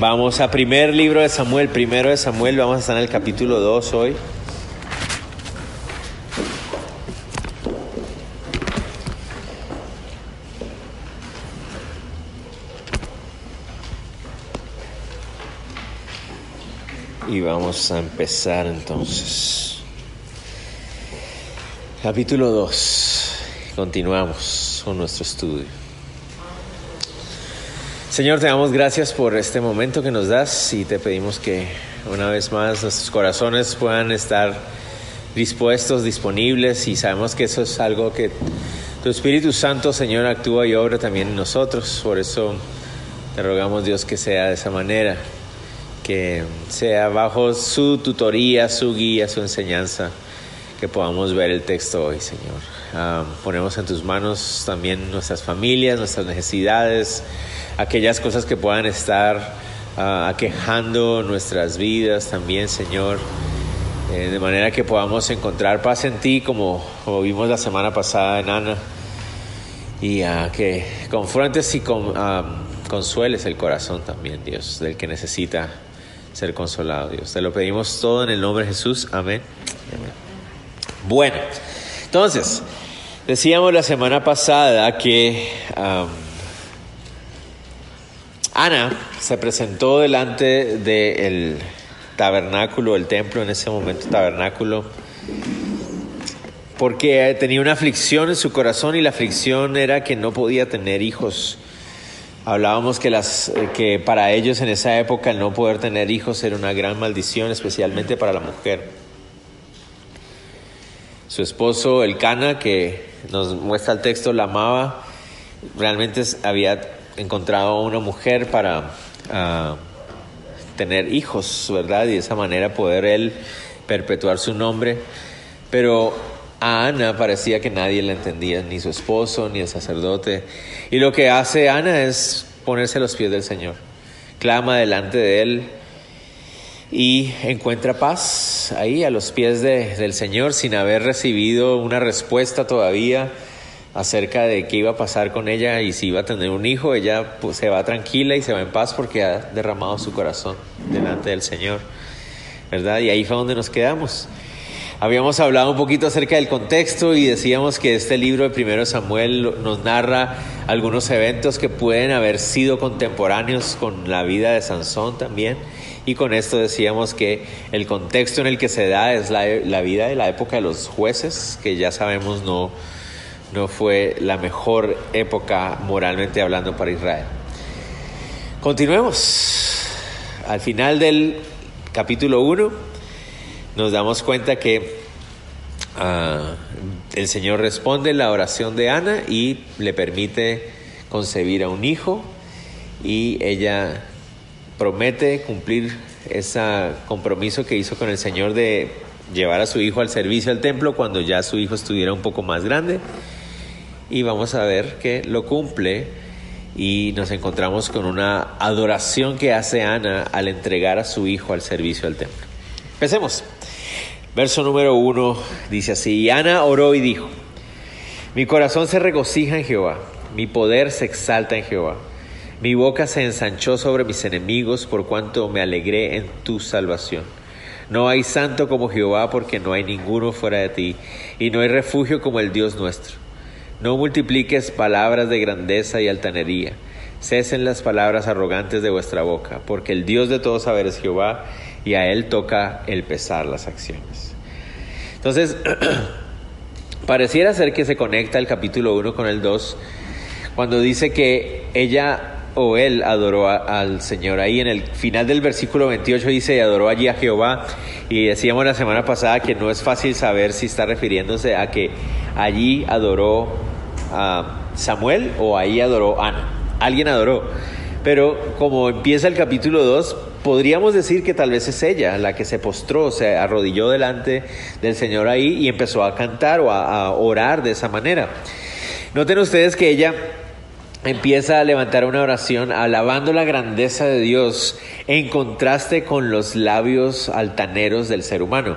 Vamos a primer libro de Samuel, primero de Samuel, vamos a estar en el capítulo 2 hoy. Y vamos a empezar entonces. Capítulo 2. Continuamos con nuestro estudio. Señor, te damos gracias por este momento que nos das y te pedimos que una vez más nuestros corazones puedan estar dispuestos, disponibles y sabemos que eso es algo que tu Espíritu Santo, Señor, actúa y obra también en nosotros. Por eso te rogamos, Dios, que sea de esa manera, que sea bajo su tutoría, su guía, su enseñanza, que podamos ver el texto hoy, Señor. Ah, ponemos en tus manos también nuestras familias, nuestras necesidades aquellas cosas que puedan estar uh, aquejando nuestras vidas también, Señor. Eh, de manera que podamos encontrar paz en ti, como, vimos la semana pasada en Ana, y uh, que confrontes y con, consueles el corazón también, Dios, del que necesita ser consolado, Dios. Te lo pedimos todo en el nombre de Jesús. Amén. Bueno, entonces, decíamos la semana pasada que Ana se presentó delante del tabernáculo, el templo en ese momento tabernáculo, porque tenía una aflicción en su corazón y la aflicción era que no podía tener hijos. Hablábamos que, las, que para ellos en esa época el no poder tener hijos era una gran maldición, especialmente para la mujer. Su esposo, el Cana, que nos muestra el texto, la amaba, realmente había encontrado una mujer para uh, tener hijos, ¿verdad? Y de esa manera poder él perpetuar su nombre. Pero a Ana parecía que nadie la entendía, ni su esposo, ni el sacerdote. Y lo que hace Ana es ponerse a los pies del Señor. Clama delante de él y encuentra paz ahí a los pies de, del Señor sin haber recibido una respuesta todavía acerca de qué iba a pasar con ella y si iba a tener un hijo, ella pues, se va tranquila y se va en paz porque ha derramado su corazón delante del Señor, ¿verdad? Y ahí fue donde nos quedamos. Habíamos hablado un poquito acerca del contexto y decíamos que este libro de Primero Samuel nos narra algunos eventos que pueden haber sido contemporáneos con la vida de Sansón también. Y con esto decíamos que el contexto en el que se da es la, la vida de la época de los jueces, que ya sabemos no, no fue la mejor época moralmente hablando para Israel. Continuemos. Al final del capítulo 1 nos damos cuenta que uh, el Señor responde la oración de Ana y le permite concebir a un hijo y ella promete cumplir ese compromiso que hizo con el Señor de llevar a su hijo al servicio al templo cuando ya su hijo estuviera un poco más grande y vamos a ver que lo cumple y nos encontramos con una adoración que hace Ana al entregar a su hijo al servicio del templo. Empecemos. Verso número uno dice así, Ana oró y dijo, mi corazón se regocija en Jehová, mi poder se exalta en Jehová, mi boca se ensanchó sobre mis enemigos por cuanto me alegré en tu salvación. No hay santo como Jehová porque no hay ninguno fuera de ti, y no hay refugio como el Dios nuestro. No multipliques palabras de grandeza y altanería. Cesen las palabras arrogantes de vuestra boca, porque el Dios de todo saber es Jehová, y a Él toca el pesar las acciones. Entonces, pareciera ser que se conecta el capítulo 1 con el 2, cuando dice que ella o él adoró al Señor. Ahí en el final del versículo 28 dice, adoró allí a Jehová. Y decíamos la semana pasada que no es fácil saber si está refiriéndose a que allí adoró a Samuel o ahí adoró Ana. Alguien adoró. pero como empieza el capítulo 2, podríamos decir que tal vez es ella la que se postró, se arrodilló delante del Señor ahí y empezó a cantar o a, a orar de esa manera. Noten ustedes que ella empieza a levantar una oración alabando la grandeza de Dios en contraste con los labios altaneros del ser humano.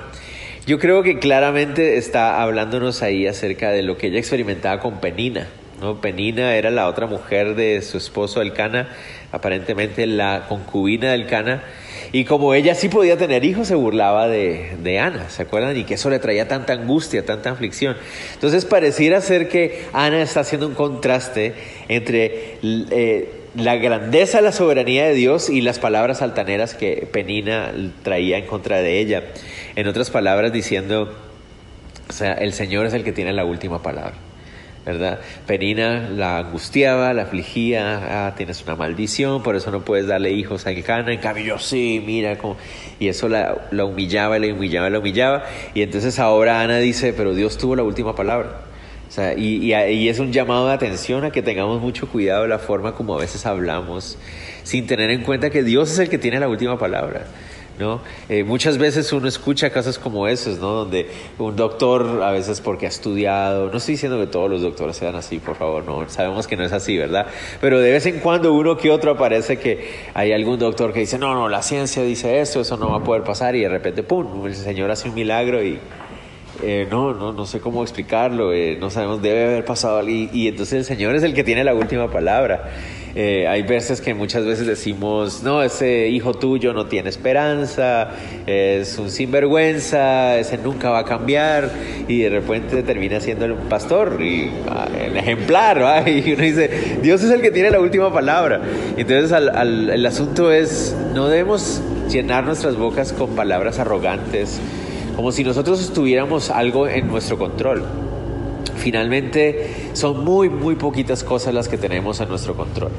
Yo creo que claramente está hablándonos ahí acerca de lo que ella experimentaba con Penina. ¿no? Penina era la otra mujer de su esposo Elcana, aparentemente la concubina del Cana. Y como ella sí podía tener hijos, se burlaba de, de, Ana, ¿se acuerdan? Y que eso le traía tanta angustia, tanta aflicción. Entonces pareciera ser que Ana está haciendo un contraste entre eh, la grandeza, la soberanía de Dios y las palabras altaneras que Penina traía en contra de ella. En otras palabras, diciendo, o sea, el Señor es el que tiene la última palabra. ¿verdad? Penina la angustiaba, la afligía, ah, tienes una maldición, por eso no puedes darle hijos a Cana, en cambio yo sí, mira, cómo... y eso la, la humillaba, la humillaba, la humillaba, y entonces ahora Ana dice, pero Dios tuvo la última palabra. Y es un llamado de atención a que tengamos mucho cuidado de la forma como a veces hablamos, sin tener en cuenta que Dios es el que tiene la última palabra. ¿no? Eh, muchas veces uno escucha casos como esos, ¿no? Donde un doctor, a veces porque ha estudiado, no estoy diciendo que todos los doctores sean así, por favor, no, sabemos que no es así, ¿verdad? Pero de vez en cuando uno que otro aparece que hay algún doctor que dice, no, no, la ciencia dice esto, eso no va a poder pasar, y de repente, ¡pum!, el Señor hace un milagro y... Eh, no, no, no sé cómo explicarlo, eh, no sabemos, debe haber pasado, y, y entonces el Señor es el que tiene la última palabra. Eh, hay veces que muchas veces decimos, no, ese hijo tuyo no tiene esperanza, es un sinvergüenza, ese nunca va a cambiar y de repente termina siendo el pastor y ah, el ejemplar, ¿va? y uno dice, Dios es el que tiene la última palabra. Entonces al, al, el asunto es, no debemos llenar nuestras bocas con palabras arrogantes, como si nosotros estuviéramos algo en nuestro control finalmente son muy, muy poquitas cosas las que tenemos a nuestro control.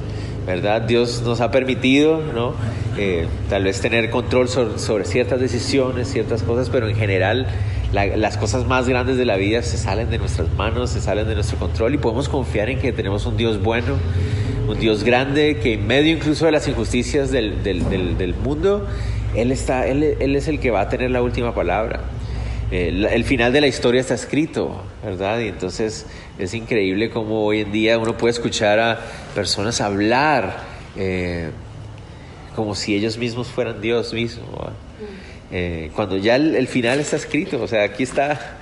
¿verdad? Dios nos ha permitido, ¿no? Eh, tal vez tener control sobre, ciertas decisiones, ciertas cosas, pero en general la, las cosas más grandes de la vida se salen de nuestras manos, se salen de nuestro control y podemos confiar en que tenemos un Dios bueno, un Dios grande, que en medio incluso de las injusticias del mundo, él, está, él, es el que va a tener la última palabra. El, el, final de la historia está escrito, ¿verdad? Y entonces es increíble cómo hoy en día uno puede escuchar a personas hablar eh, como si ellos mismos fueran Dios mismo. Eh, cuando ya el, el, final está escrito, o sea, aquí está,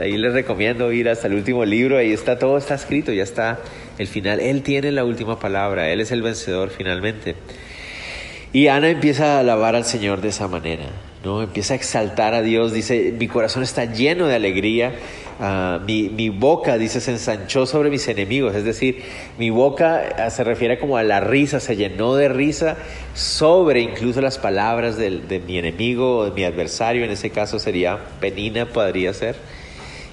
ahí les recomiendo ir hasta el último libro, ahí está todo, está escrito, ya está el final. Él tiene la última palabra, Él es el vencedor finalmente. Y Ana empieza a alabar al Señor de esa manera. ¿no? Empieza a exaltar a Dios, dice, mi corazón está lleno de alegría, uh, mi, mi, boca, dice, se ensanchó sobre mis enemigos, es decir, mi boca uh, se refiere como a la risa, se llenó de risa sobre incluso las palabras del, de mi enemigo o de mi adversario, en ese caso sería Penina, podría ser.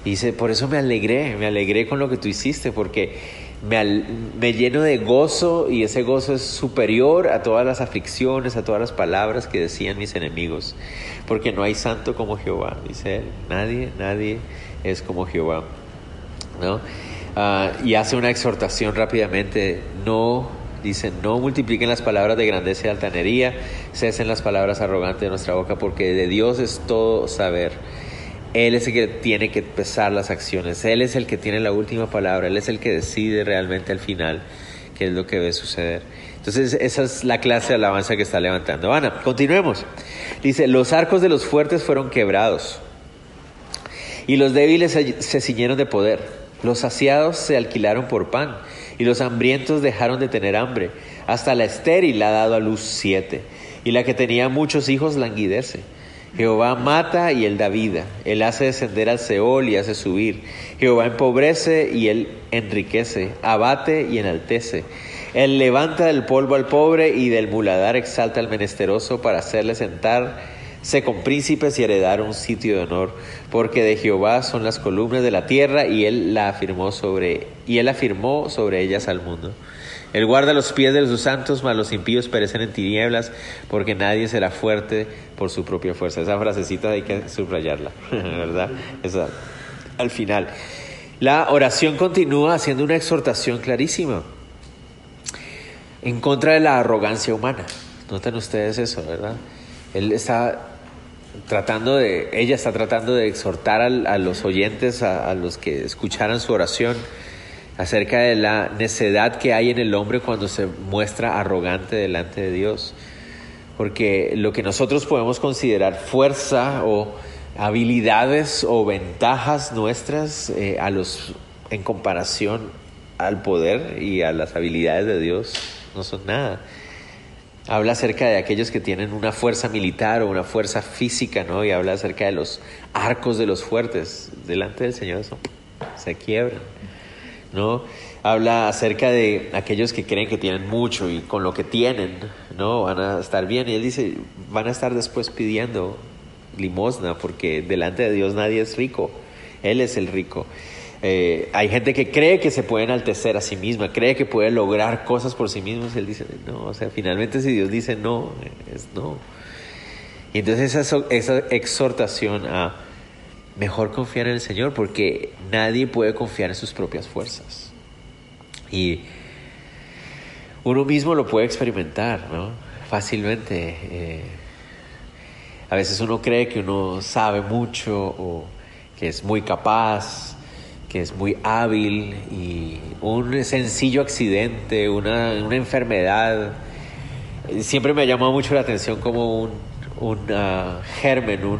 Y dice, por eso me alegré, me alegré con lo que tú hiciste, porque me, lleno de gozo y ese gozo es superior a todas las aflicciones, a todas las palabras que decían mis enemigos, porque no hay santo como Jehová, dice él, nadie, nadie es como Jehová, ¿no? Uh, y hace una exhortación rápidamente, no, dice, no multipliquen las palabras de grandeza y altanería, cesen las palabras arrogantes de nuestra boca, porque de Dios es todo saber él es el que tiene que pesar las acciones, Él es el que tiene la última palabra, Él es el que decide realmente al final qué es lo que debe suceder. Entonces esa es la clase de alabanza que está levantando. Ana, continuemos. Dice, los arcos de los fuertes fueron quebrados y los débiles se ciñeron de poder. Los saciados se alquilaron por pan y los hambrientos dejaron de tener hambre. Hasta la estéril ha dado a luz siete y la que tenía muchos hijos languidece. Jehová mata y él da vida. Él hace descender al Seol y hace subir. Jehová empobrece y él enriquece. Abate y enaltece. Él levanta del polvo al pobre y del muladar exalta al menesteroso para hacerle sentarse con príncipes y heredar un sitio de honor. Porque de Jehová son las columnas de la tierra y él la afirmó sobre y él afirmó sobre ellas al mundo. Él guarda los pies de sus santos, mas los impíos perecen en tinieblas, porque nadie será fuerte por su propia fuerza. Esa frasecita hay que subrayarla, ¿verdad? Esa, al final. La oración continúa haciendo una exhortación clarísima. en contra de la arrogancia humana. Noten ustedes eso, ¿verdad? Él está tratando de, ella está tratando de exhortar a, los oyentes, a, los que escucharan su oración, acerca de la necedad que hay en el hombre cuando se muestra arrogante delante de Dios. Porque lo que nosotros podemos considerar fuerza o habilidades o ventajas nuestras eh, a los, en comparación al poder y a las habilidades de Dios no son nada. Habla acerca de aquellos que tienen una fuerza militar o una fuerza física, ¿no? Y habla acerca de los arcos de los fuertes. Delante del Señor eso se quiebran, ¿no? Habla acerca de aquellos que creen que tienen mucho y con lo que tienen, ¿no? Van a estar bien. Y él dice, van a estar después pidiendo limosna porque delante de Dios nadie es rico. Él es el rico. Eh, hay gente que cree que se puede enaltecer a sí misma, cree que puede lograr cosas por sí mismos. Él dice, no, o sea, finalmente si Dios dice no, es no. Y entonces esa, esa exhortación a mejor confiar en el Señor, porque nadie puede confiar en sus propias fuerzas. Y uno mismo lo puede experimentar, ¿no? Fácilmente. Eh, a veces uno cree que uno sabe mucho o que es muy capaz que es muy hábil y un sencillo accidente, una, enfermedad, siempre me ha llamado mucho la atención como un, un uh, germen, un,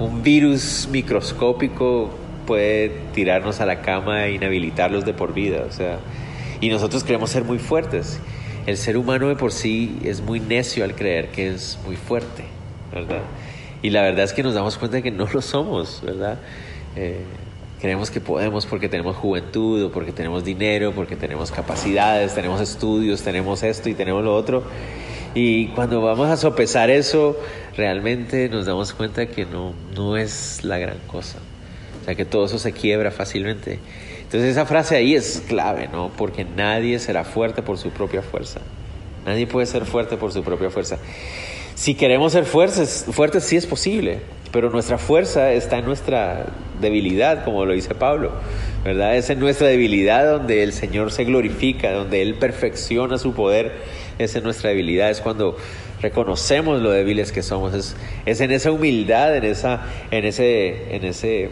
un virus microscópico puede tirarnos a la cama e inhabilitarlos de por vida. O sea, y nosotros queremos ser muy fuertes. El ser humano de por sí es muy necio al creer que es muy fuerte, ¿verdad? Y la verdad es que nos damos cuenta de que no lo somos, ¿verdad? Eh, Creemos que podemos porque tenemos juventud o porque tenemos dinero, porque tenemos capacidades, tenemos estudios, tenemos esto y tenemos lo otro. Y cuando vamos a sopesar eso, realmente nos damos cuenta que no, no es la gran cosa. O sea, que todo eso se quiebra fácilmente. Entonces esa frase ahí es clave, ¿no? Porque nadie será fuerte por su propia fuerza. Nadie puede ser fuerte por su propia fuerza. Si queremos ser fuertes, fuertes sí es posible, pero nuestra fuerza está en nuestra debilidad, como lo dice Pablo, ¿verdad? Es en nuestra debilidad donde el Señor se glorifica, donde Él perfecciona su poder, es en nuestra debilidad, es cuando reconocemos lo débiles que somos, es, en esa humildad, en, esa, en, ese, en ese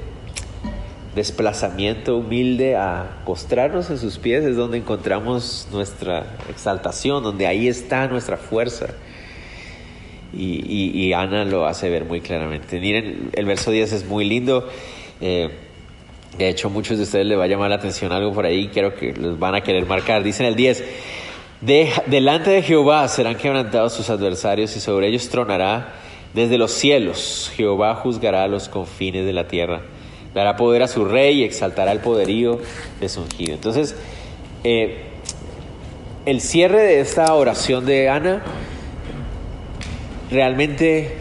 desplazamiento humilde a postrarnos en sus pies, es donde encontramos nuestra exaltación, donde ahí está nuestra fuerza. Y, Ana lo hace ver muy claramente. Miren, el verso 10 es muy lindo. Eh, de hecho, muchos de ustedes les va a llamar la atención algo por ahí, quiero que los van a querer marcar. Dicen el 10, delante de Jehová serán quebrantados sus adversarios y sobre ellos tronará desde los cielos. Jehová juzgará los confines de la tierra. Dará poder a su rey y exaltará el poderío de su ungido. Entonces, eh, el cierre de esta oración de Ana realmente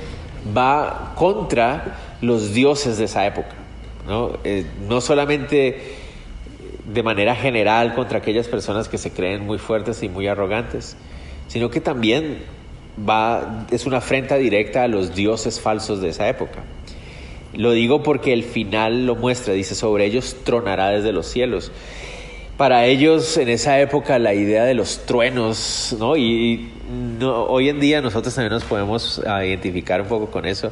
va contra los dioses de esa época. ¿no? Eh, no solamente de manera general contra aquellas personas que se creen muy fuertes y muy arrogantes, sino que también va, es una afrenta directa a los dioses falsos de esa época. Lo digo porque el final lo muestra, dice, sobre ellos tronará desde los cielos. Para ellos en esa época la idea de los truenos, ¿no? Y no, hoy en día nosotros también nos podemos ah, identificar un poco con eso.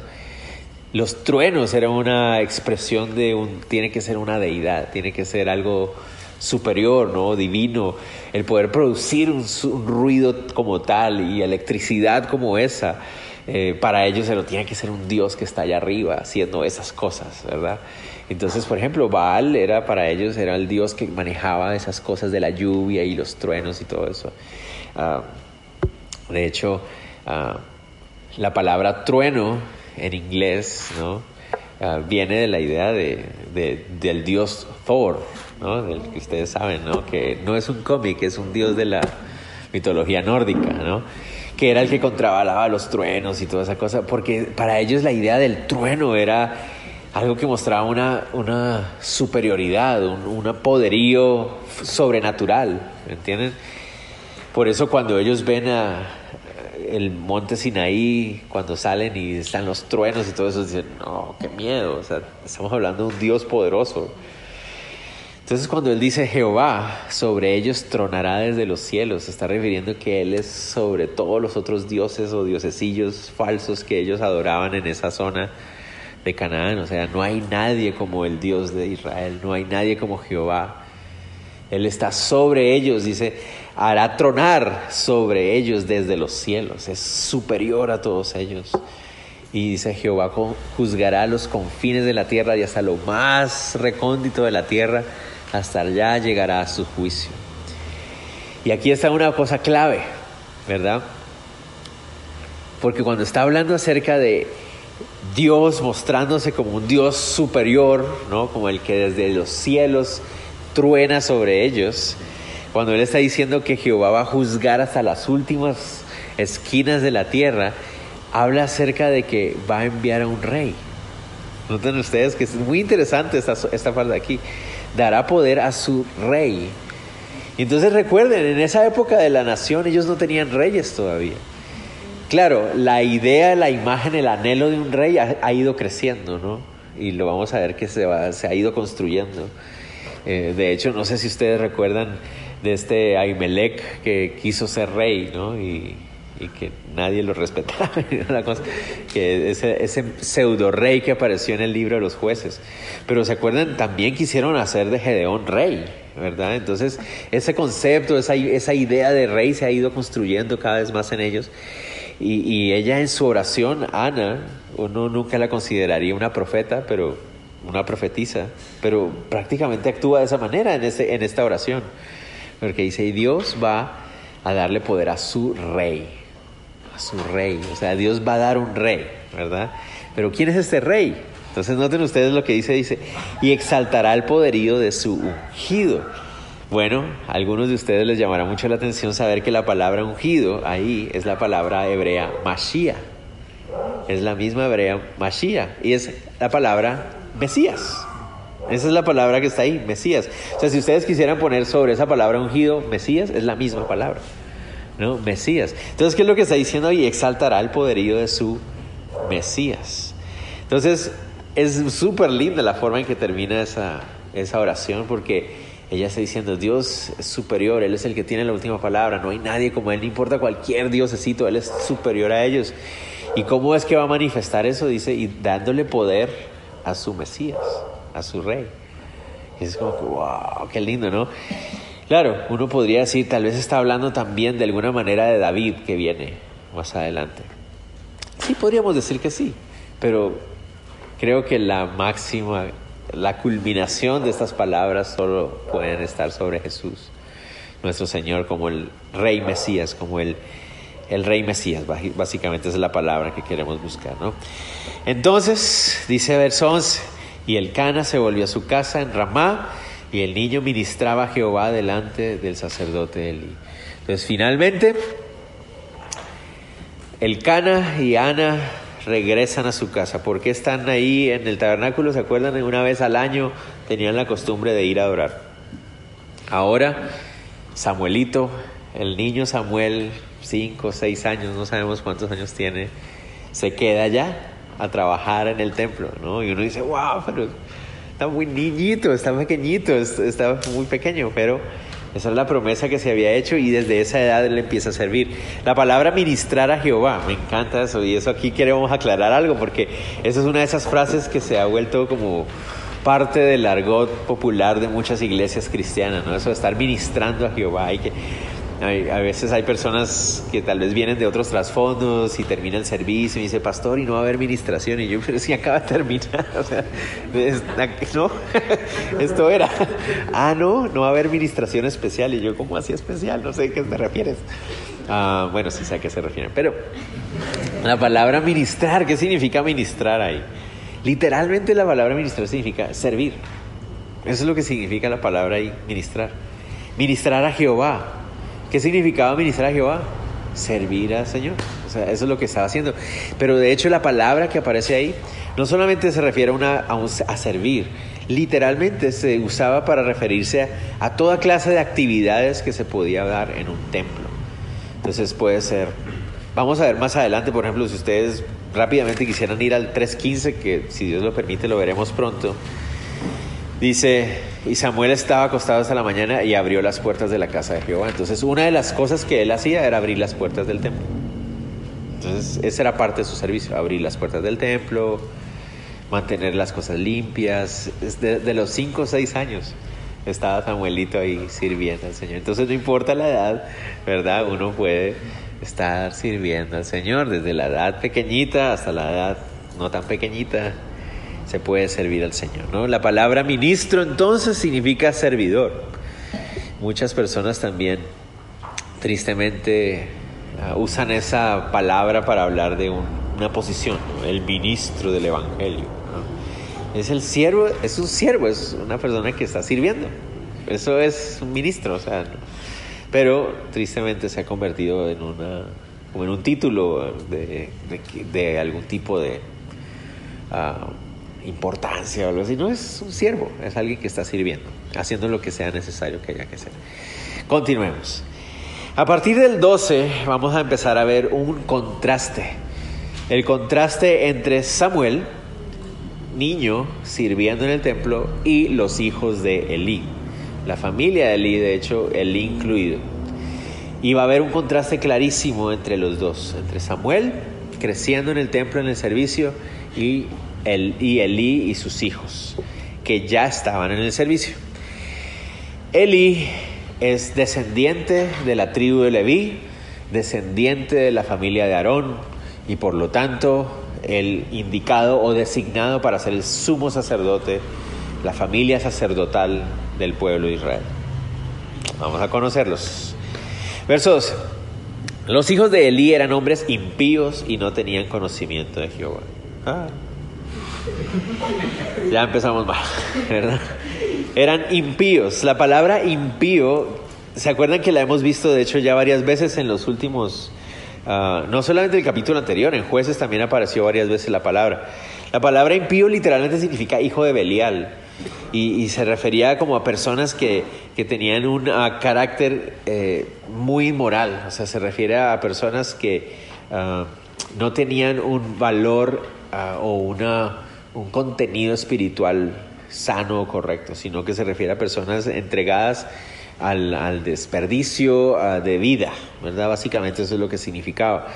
Los truenos eran una expresión de un, tiene que ser una deidad, tiene que ser algo superior, ¿no? Divino. El poder producir un, ruido como tal y electricidad como esa, eh, para ellos se lo tiene que ser un Dios que está allá arriba haciendo esas cosas, ¿verdad? Entonces, por ejemplo, Baal era para ellos, era el Dios que manejaba esas cosas de la lluvia y los truenos y todo eso. Ah, de hecho, ah, la palabra trueno en inglés ¿no? Ah, viene de la idea de, del dios Thor, del que ustedes saben, ¿no? que no es un cómic, es un dios de la mitología nórdica, ¿no? que era el que contrabalaba los truenos y toda esa cosa, porque para ellos la idea del trueno era algo que mostraba una, superioridad, un, un poderío sobrenatural, ¿me entienden? Por eso cuando ellos ven a el monte Sinaí, cuando salen y están los truenos y todo eso, dicen, no, qué miedo, o sea, estamos hablando de un Dios poderoso. Entonces cuando él dice Jehová, sobre ellos tronará desde los cielos, se está refiriendo que él es sobre todos los otros dioses o diosecillos falsos que ellos adoraban en esa zona de Canaán. O sea, no hay nadie como el Dios de Israel, no hay nadie como Jehová. Él está sobre ellos, dice, hará tronar sobre ellos desde los cielos, es superior a todos ellos. Y dice Jehová juzgará los confines de la tierra y hasta lo más recóndito de la tierra hasta allá llegará a su juicio. Y aquí está una cosa clave, ¿verdad? Porque cuando está hablando acerca de Dios mostrándose como un Dios superior, ¿no? Como el que desde los cielos truena sobre ellos, cuando Él está diciendo que Jehová va a juzgar hasta las últimas esquinas de la tierra, habla acerca de que va a enviar a un rey. Noten ustedes que es muy interesante esta, esta parte aquí dará poder a su rey. Y entonces recuerden, en esa época de la nación ellos no tenían reyes todavía. Claro, la idea, la imagen, el anhelo de un rey ha, ido creciendo, ¿no? Y lo vamos a ver que se, va, se ha ido construyendo. Eh, de hecho, no sé si ustedes recuerdan de este Ahimelech que quiso ser rey, ¿no? Y, y que nadie lo respetaba, que ese, ese pseudo rey que apareció en el libro de los jueces. Pero se acuerdan, también quisieron hacer de Gedeón rey, ¿verdad? Entonces, ese concepto, esa, esa idea de rey se ha ido construyendo cada vez más en ellos. Y, y ella en su oración, Ana, uno nunca la consideraría una profeta, pero una profetisa, pero prácticamente actúa de esa manera en, ese, en esta oración. Porque dice, y Dios va a darle poder a su rey su rey. O sea, Dios va a dar un rey, ¿verdad? Pero ¿quién es este rey? Entonces noten ustedes lo que dice, dice, y exaltará el poderío de su ungido. Bueno, a algunos de ustedes les llamará mucho la atención saber que la palabra ungido ahí es la palabra hebrea Mashiach. Es la misma hebrea Mashiach y es la palabra Mesías. Esa es la palabra que está ahí, Mesías. O sea, si ustedes quisieran poner sobre esa palabra ungido Mesías, es la misma palabra. ¿no? Mesías. Entonces, ¿qué es lo que está diciendo ahí? Exaltará el poderío de su Mesías. Entonces, es súper linda la forma en que termina esa, esa oración porque ella está diciendo, Dios es superior, Él es el que tiene la última palabra, no hay nadie como Él, no importa cualquier diosecito, Él es superior a ellos. ¿Y cómo es que va a manifestar eso? Dice, y dándole poder a su Mesías, a su rey. Es como que, wow, qué lindo, ¿no? Claro, uno podría decir, tal vez está hablando también de alguna manera de David que viene más adelante. Sí, podríamos decir que sí, pero creo que la máxima, la culminación de estas palabras solo pueden estar sobre Jesús, nuestro Señor, como el Rey Mesías, como el, el Rey Mesías, básicamente es la palabra que queremos buscar, ¿no? Entonces, dice verso 11, y el Cana se volvió a su casa en Ramá, y el niño ministraba a Jehová delante del sacerdote Eli. Entonces finalmente el Cana y Ana regresan a su casa. ¿Por qué están ahí en el tabernáculo? ¿Se acuerdan? Una vez al año tenían la costumbre de ir a adorar. Ahora Samuelito, el niño Samuel, cinco, seis años, no sabemos cuántos años tiene, se queda allá a trabajar en el templo, ¿no? Y uno dice, wow, pero está muy niñito, está pequeñito, está muy pequeño, pero esa es la promesa que se había hecho y desde esa edad él empieza a servir. La palabra ministrar a Jehová, me encanta eso y eso aquí queremos aclarar algo porque esa es una de esas frases que se ha vuelto como parte del argot popular de muchas iglesias cristianas, ¿no? Eso de estar ministrando a Jehová y que a veces hay personas que tal vez vienen de otros trasfondos y termina el servicio y dice, pastor, y no va a haber administración. Y yo, pero si acaba de terminar. O sea, no, esto era. Ah, no, no va a haber administración especial. Y yo, ¿cómo así especial? No sé a qué te refieres. Ah, bueno, sí sé a qué se refieren. Pero la palabra ministrar, ¿qué significa ministrar ahí? Literalmente la palabra ministrar significa servir. Eso es lo que significa la palabra ahí, ministrar. Ministrar a Jehová ¿Qué significaba ministrar a Jehová? Servir al Señor. O sea, eso es lo que estaba haciendo. Pero de hecho la palabra que aparece ahí no solamente se refiere a, una, a, servir, literalmente se usaba para referirse a, toda clase de actividades que se podía dar en un templo. Entonces puede ser, vamos a ver más adelante, por ejemplo, si ustedes rápidamente quisieran ir al 3.15, que si Dios lo permite lo veremos pronto, Dice, y Samuel estaba acostado hasta la mañana y abrió las puertas de la casa de Jehová. Entonces, una de las cosas que él hacía era abrir las puertas del templo. Entonces, esa era parte de su servicio, abrir las puertas del templo, mantener las cosas limpias. De, de los 5 o 6 años estaba Samuelito ahí sirviendo al Señor. Entonces, no importa la edad, ¿verdad? Uno puede estar sirviendo al Señor desde la edad pequeñita hasta la edad no tan pequeñita se puede servir al Señor. ¿no? La palabra ministro entonces significa servidor. Muchas personas también tristemente uh, usan esa palabra para hablar de un, una posición, el ministro del Evangelio. Es el siervo, es un siervo, es una persona que está sirviendo. Eso es un ministro, o sea, pero tristemente se ha convertido en una en un título de, de, algún tipo de uh, importancia o algo así. No es un siervo, es alguien que está sirviendo, haciendo lo que sea necesario que haya que hacer. Continuemos. A partir del 12 vamos a empezar a ver un contraste. El contraste entre Samuel, niño, sirviendo en el templo, y los hijos de Elí. La familia de Elí, de hecho, Elí incluido. Y va a haber un contraste clarísimo entre los dos, entre Samuel creciendo en el templo, en el servicio, y el, y Elí y sus hijos, que ya estaban en el servicio. Elí es descendiente de la tribu de Leví, descendiente de la familia de Aarón, y por lo tanto el indicado o designado para ser el sumo sacerdote, la familia sacerdotal del pueblo de Israel. Vamos a conocerlos. Verso 12. Los hijos de Elí eran hombres impíos y no tenían conocimiento de Jehová. Ah. Ya empezamos mal, ¿verdad? Eran impíos. La palabra impío, ¿se acuerdan que la hemos visto de hecho ya varias veces en los últimos, uh, no solamente el capítulo anterior, en jueces también apareció varias veces la palabra. La palabra impío literalmente significa hijo de Belial y, se refería como a personas que, que tenían un uh, carácter eh, muy moral, o sea, se refiere a personas que uh, no tenían un valor o una un contenido espiritual sano o correcto, sino que se refiere a personas entregadas al, desperdicio uh, de vida, ¿verdad? Básicamente eso es lo que significaba.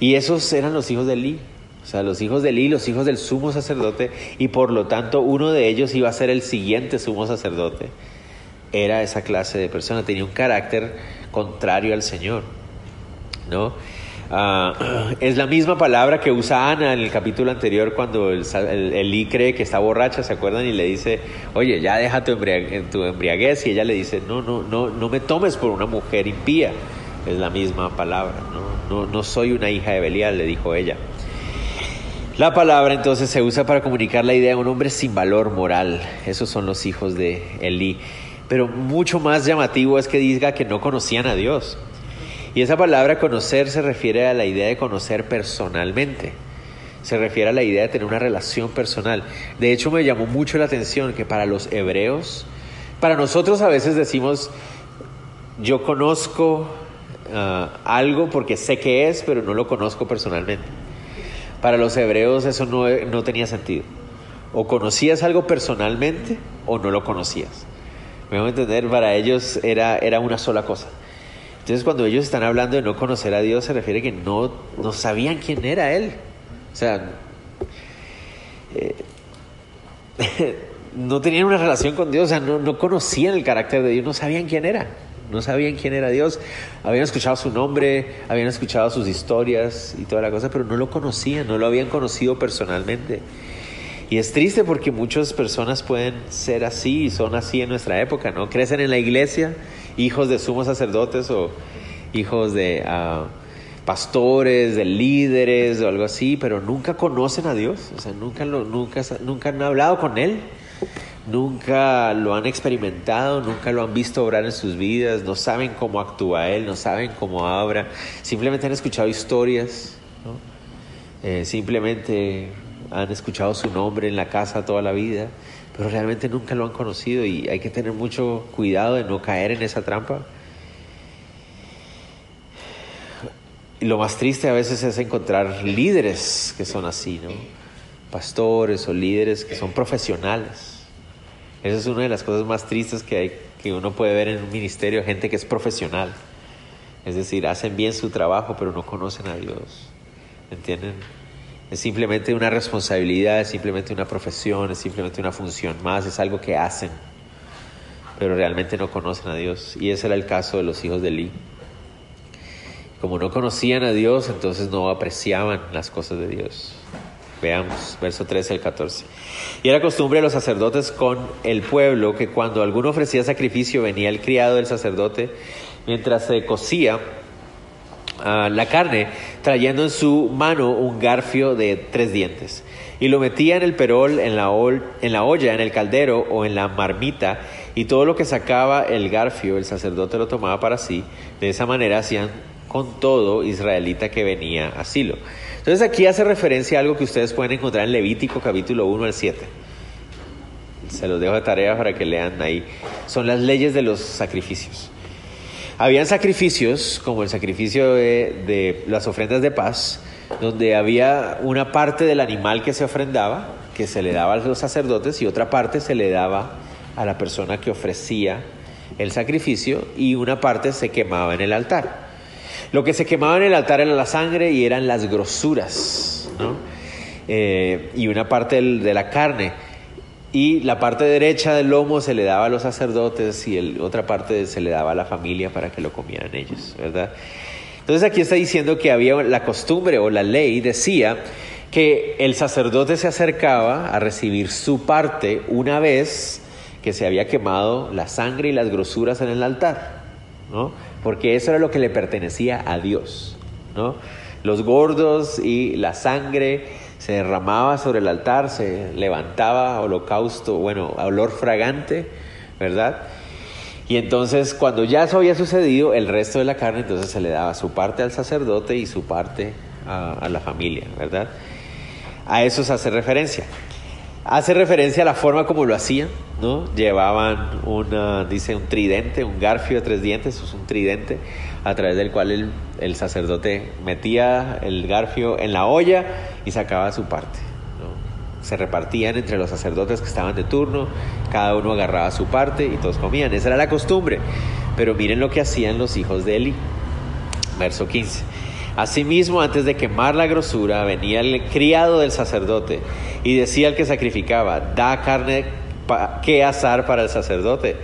Y esos eran los hijos de Elí, o sea, los hijos de Elí, los hijos del sumo sacerdote, y por lo tanto uno de ellos iba a ser el siguiente sumo sacerdote. Era esa clase de persona, tenía un carácter contrario al Señor, ¿no? Uh, es la misma palabra que usa Ana en el capítulo anterior cuando el, el, Elí cree que está borracha, ¿se acuerdan? Y le dice, oye, ya deja tu, embriague, tu embriaguez. Y ella le dice, no, no, no, no me tomes por una mujer impía. Es la misma palabra, no, no, no soy una hija de Belial, le dijo ella. La palabra entonces se usa para comunicar la idea de un hombre sin valor moral. Esos son los hijos de Elí. Pero mucho más llamativo es que diga que no conocían a Dios. Y esa palabra conocer se refiere a la idea de conocer personalmente. Se refiere a la idea de tener una relación personal. De hecho, me llamó mucho la atención que para los hebreos, para nosotros a veces decimos, yo conozco uh, algo porque sé que es, pero no lo conozco personalmente. Para los hebreos eso no, no tenía sentido. O conocías algo personalmente o no lo conocías. Me voy a entender, para ellos era, era una sola cosa. Entonces cuando ellos están hablando de no conocer a Dios se refiere que no, no sabían quién era Él. O sea, eh, no tenían una relación con Dios, o sea, no, no conocían el carácter de Dios, no sabían quién era. No sabían quién era Dios, habían escuchado su nombre, habían escuchado sus historias y toda la cosa, pero no lo conocían, no lo habían conocido personalmente. Y es triste porque muchas personas pueden ser así y son así en nuestra época, ¿no? Crecen en la iglesia, hijos de sumos sacerdotes o hijos de uh, pastores, de líderes o algo así, pero nunca conocen a Dios, o sea, nunca, lo, nunca, nunca han hablado con Él, nunca lo han experimentado, nunca lo han visto obrar en sus vidas, no saben cómo actúa Él, no saben cómo obra, simplemente han escuchado historias, eh, simplemente han escuchado su nombre en la casa toda la vida, pero realmente nunca lo han conocido y hay que tener mucho cuidado de no caer en esa trampa. Y lo más triste a veces es encontrar líderes que son así, ¿no? Pastores o líderes que son profesionales, Esa es una de las cosas más tristes que hay, que uno puede ver en un ministerio, gente que es profesional. Es decir, hacen bien su trabajo, pero no conocen a Dios. ¿Entienden? Es simplemente una responsabilidad, es simplemente una profesión, es simplemente una función más, es algo que hacen, pero realmente no conocen a Dios. Y ese era el caso de los hijos de Lee. Como no conocían a Dios, entonces no apreciaban las cosas de Dios. Veamos, verso 13 al 14. Y era costumbre de los sacerdotes con el pueblo que cuando alguno ofrecía sacrificio venía el criado del sacerdote mientras se cocía la carne, trayendo en su mano un garfio de tres dientes. Y lo metía en el perol, en la, en la olla, en el caldero o en la marmita, y todo lo que sacaba el garfio, el sacerdote lo tomaba para sí. De esa manera hacían con todo israelita que venía a Silo. Entonces aquí hace referencia a algo que ustedes pueden encontrar en Levítico capítulo 1 al 7. Se los dejo de tarea para que lean ahí. Son las leyes de los sacrificios. Habían sacrificios, como el sacrificio de, las ofrendas de paz, donde había una parte del animal que se ofrendaba, que se le daba a los sacerdotes, y otra parte se le daba a la persona que ofrecía el sacrificio, y una parte se quemaba en el altar. Lo que se quemaba en el altar era la sangre y eran las grosuras, eh, y una parte de la carne y la parte derecha del lomo se le daba a los sacerdotes y el, otra parte se le daba a la familia para que lo comieran ellos, ¿verdad? Entonces aquí está diciendo que había la costumbre o la ley decía que el sacerdote se acercaba a recibir su parte una vez que se había quemado la sangre y las grosuras en el altar, ¿no? Porque eso era lo que le pertenecía a Dios, ¿no? Los gordos y la sangre se derramaba sobre el altar, se levantaba holocausto, bueno, olor fragante, ¿verdad? Y entonces cuando ya eso había sucedido, el resto de la carne entonces se le daba su parte al sacerdote y su parte a, la familia, ¿verdad? A eso se hace referencia. Hace referencia a la forma como lo hacían, ¿no? Llevaban una, dice, un tridente, un garfio de tres dientes, eso es un tridente, a través del cual el, sacerdote metía el garfio en la olla y sacaba su parte. Se repartían entre los sacerdotes que estaban de turno, cada uno agarraba su parte y todos comían. Esa era la costumbre. Pero miren lo que hacían los hijos de Eli. Verso 15. Asimismo, antes de quemar la grosura, venía el criado del sacerdote y decía al que sacrificaba, da carne que asar para el sacerdote,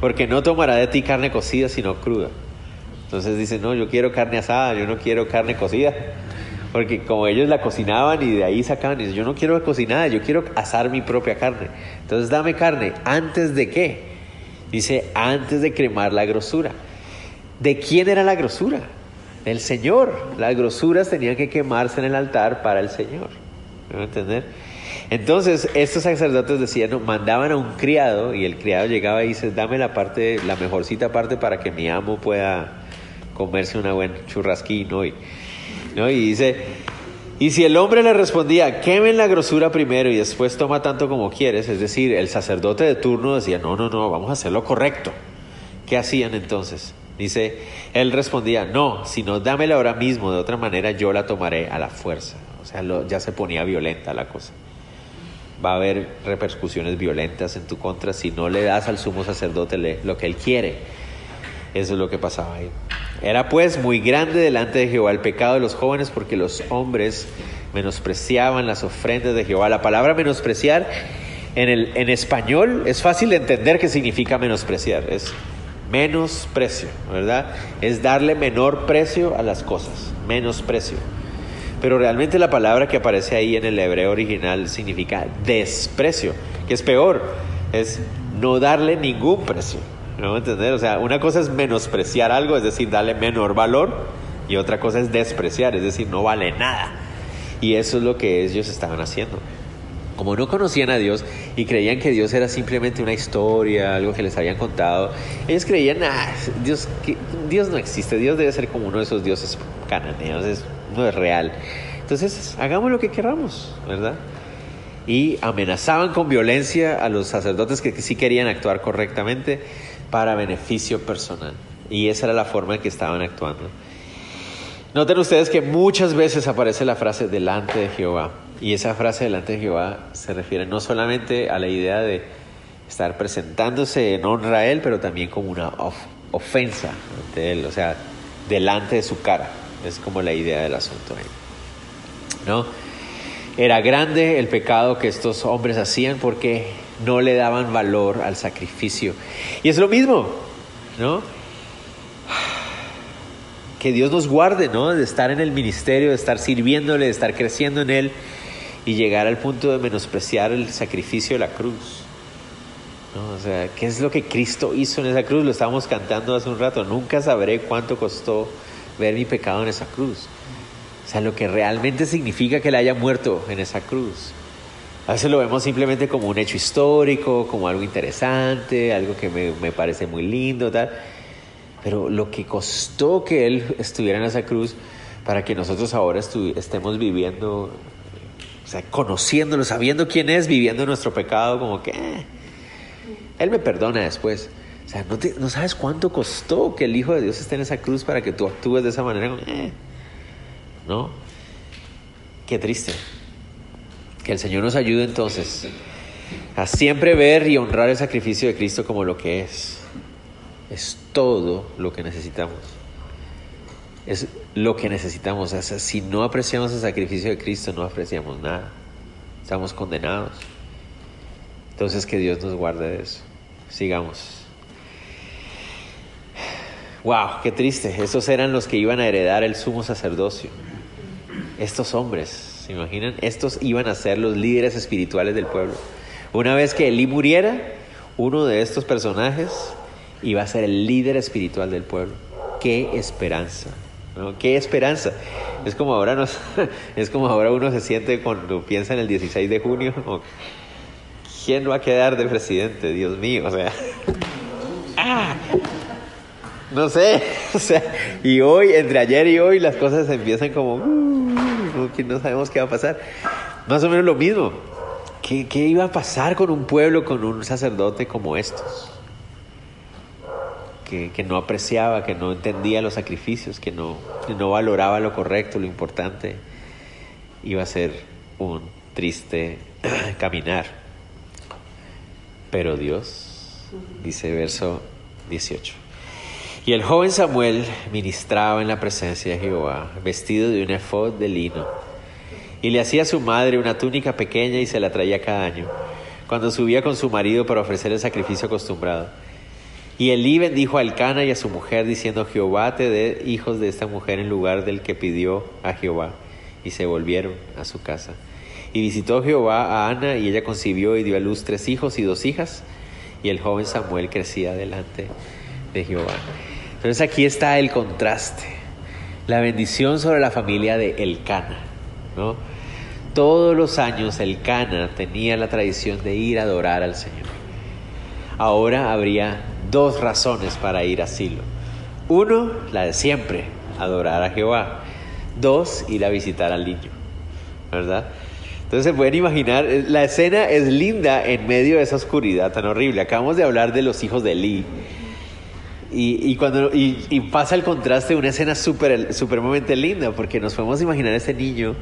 porque no tomará de ti carne cocida, sino cruda. Entonces dice, no, yo quiero carne asada, yo no quiero carne cocida. Porque como ellos la cocinaban y de ahí sacaban, dice, yo no quiero cocinada, yo quiero asar mi propia carne. Entonces dame carne. ¿Antes de qué? Dice, antes de cremar la grosura. ¿De quién era la grosura? Del Señor. Las grosuras tenían que quemarse en el altar para el Señor. ¿Me entender? Entonces, estos sacerdotes decían, mandaban a un criado y el criado llegaba y dice, dame la parte, la mejorcita parte para que mi amo pueda comerse una buena churrasquín hoy. ¿no? Y dice, y si el hombre le respondía, quemen la grosura primero y después toma tanto como quieres, es decir, el sacerdote de turno decía, no, no, no, vamos a hacer lo correcto. ¿Qué hacían entonces? Dice, él respondía, no, sino dámela ahora mismo, de otra manera yo la tomaré a la fuerza. O sea, ya se ponía violenta la cosa. Va a haber repercusiones violentas en tu contra si no le das al sumo sacerdote lo que él quiere. Eso es lo que pasaba ahí. Era pues muy grande delante de Jehová el pecado de los jóvenes porque los hombres menospreciaban las ofrendas de Jehová. La palabra menospreciar en, el, en español es fácil de entender qué significa menospreciar. Es menosprecio, ¿verdad? Es darle menor precio a las cosas, menosprecio. Pero realmente la palabra que aparece ahí en el hebreo original significa desprecio, que es peor, es no darle ningún precio. ¿No entender? O sea, una cosa es menospreciar algo, es decir, darle menor valor, y otra cosa es despreciar, es decir, no vale nada. Y eso es lo que ellos estaban haciendo. Como no conocían a Dios y creían que Dios era simplemente una historia, algo que les habían contado, ellos creían, ah, Dios, Dios no existe, Dios debe ser como uno de esos dioses cananeos, es, no es real. Entonces, hagamos lo que queramos, ¿verdad? Y amenazaban con violencia a los sacerdotes que sí querían actuar correctamente para beneficio personal. Y esa era la forma en que estaban actuando. Noten ustedes que muchas veces aparece la frase delante de Jehová. Y esa frase delante de Jehová se refiere no solamente a la idea de estar presentándose en honra a él, pero también como una ofensa ante él, o sea, delante de su cara. Es como la idea del asunto ahí. ¿No? Era grande el pecado que estos hombres hacían porque no le daban valor al sacrificio. Y es lo mismo, ¿no? Que Dios nos guarde, ¿no? De estar en el ministerio, de estar sirviéndole, de estar creciendo en Él y llegar al punto de menospreciar el sacrificio de la cruz. ¿No? O sea, ¿qué es lo que Cristo hizo en esa cruz? Lo estábamos cantando hace un rato. Nunca sabré cuánto costó ver mi pecado en esa cruz. O sea, lo que realmente significa que Él haya muerto en esa cruz. A veces lo vemos simplemente como un hecho histórico, como algo interesante, algo que me, me parece muy lindo, tal. Pero lo que costó que Él estuviera en esa cruz para que nosotros ahora estemos viviendo, o sea, conociéndolo, sabiendo quién es, viviendo nuestro pecado, como que eh, Él me perdona después. O sea, no, sabes cuánto costó que el Hijo de Dios esté en esa cruz para que tú actúes de esa manera. Eh, ¿No? Qué triste. Que el Señor nos ayude entonces a siempre ver y honrar el sacrificio de Cristo como lo que es. Es todo lo que necesitamos. Es lo que necesitamos. si no apreciamos el sacrificio de Cristo, no apreciamos nada. Estamos condenados. Entonces que Dios nos guarde de eso. Sigamos. Wow, qué triste. Esos eran los que iban a heredar el sumo sacerdocio. Estos hombres ¿Se imaginan? Estos iban a ser los líderes espirituales del pueblo. Una vez que Elí muriera, uno de estos personajes iba a ser el líder espiritual del pueblo. ¡Qué esperanza! ¡Qué esperanza! Es como ahora nos, es como ahora uno se siente cuando piensa en el 16 de junio. ¿Quién va a quedar de presidente? Dios mío, o sea. ¡ah! No sé, o sea, y hoy, entre ayer y hoy, las cosas empiezan como, uh, que no sabemos qué va a pasar. Más o menos lo mismo. ¿Qué, ¿Qué, iba a pasar con un pueblo, con un sacerdote como estos? Que, que no apreciaba, que no entendía los sacrificios, que no, que no valoraba lo correcto, lo importante. Iba a ser un triste caminar. Pero Dios, dice verso 18. Y el joven Samuel ministraba en la presencia de Jehová, vestido de un efod de lino. Y le hacía a su madre una túnica pequeña y se la traía cada año, cuando subía con su marido para ofrecer el sacrificio acostumbrado. Y Elí bendijo a Elcana y a su mujer, diciendo, Jehová te dé hijos de esta mujer en lugar del que pidió a Jehová. Y se volvieron a su casa. Y visitó Jehová a Ana, y ella concibió y dio a luz tres hijos y dos hijas. Y el joven Samuel crecía delante de Jehová. Entonces aquí está el contraste, la bendición sobre la familia de Elcana, ¿no? Todos los años Elcana tenía la tradición de ir a adorar al Señor. Ahora habría dos razones para ir a Silo. Uno, la de siempre, adorar a Jehová. Dos, ir a visitar al niño, ¿verdad? Entonces se pueden imaginar, la escena es linda en medio de esa oscuridad tan horrible. Acabamos de hablar de los hijos de Eli y, cuando, y, pasa el contraste de una escena súper supremamente linda, porque nos podemos imaginar a ese niño.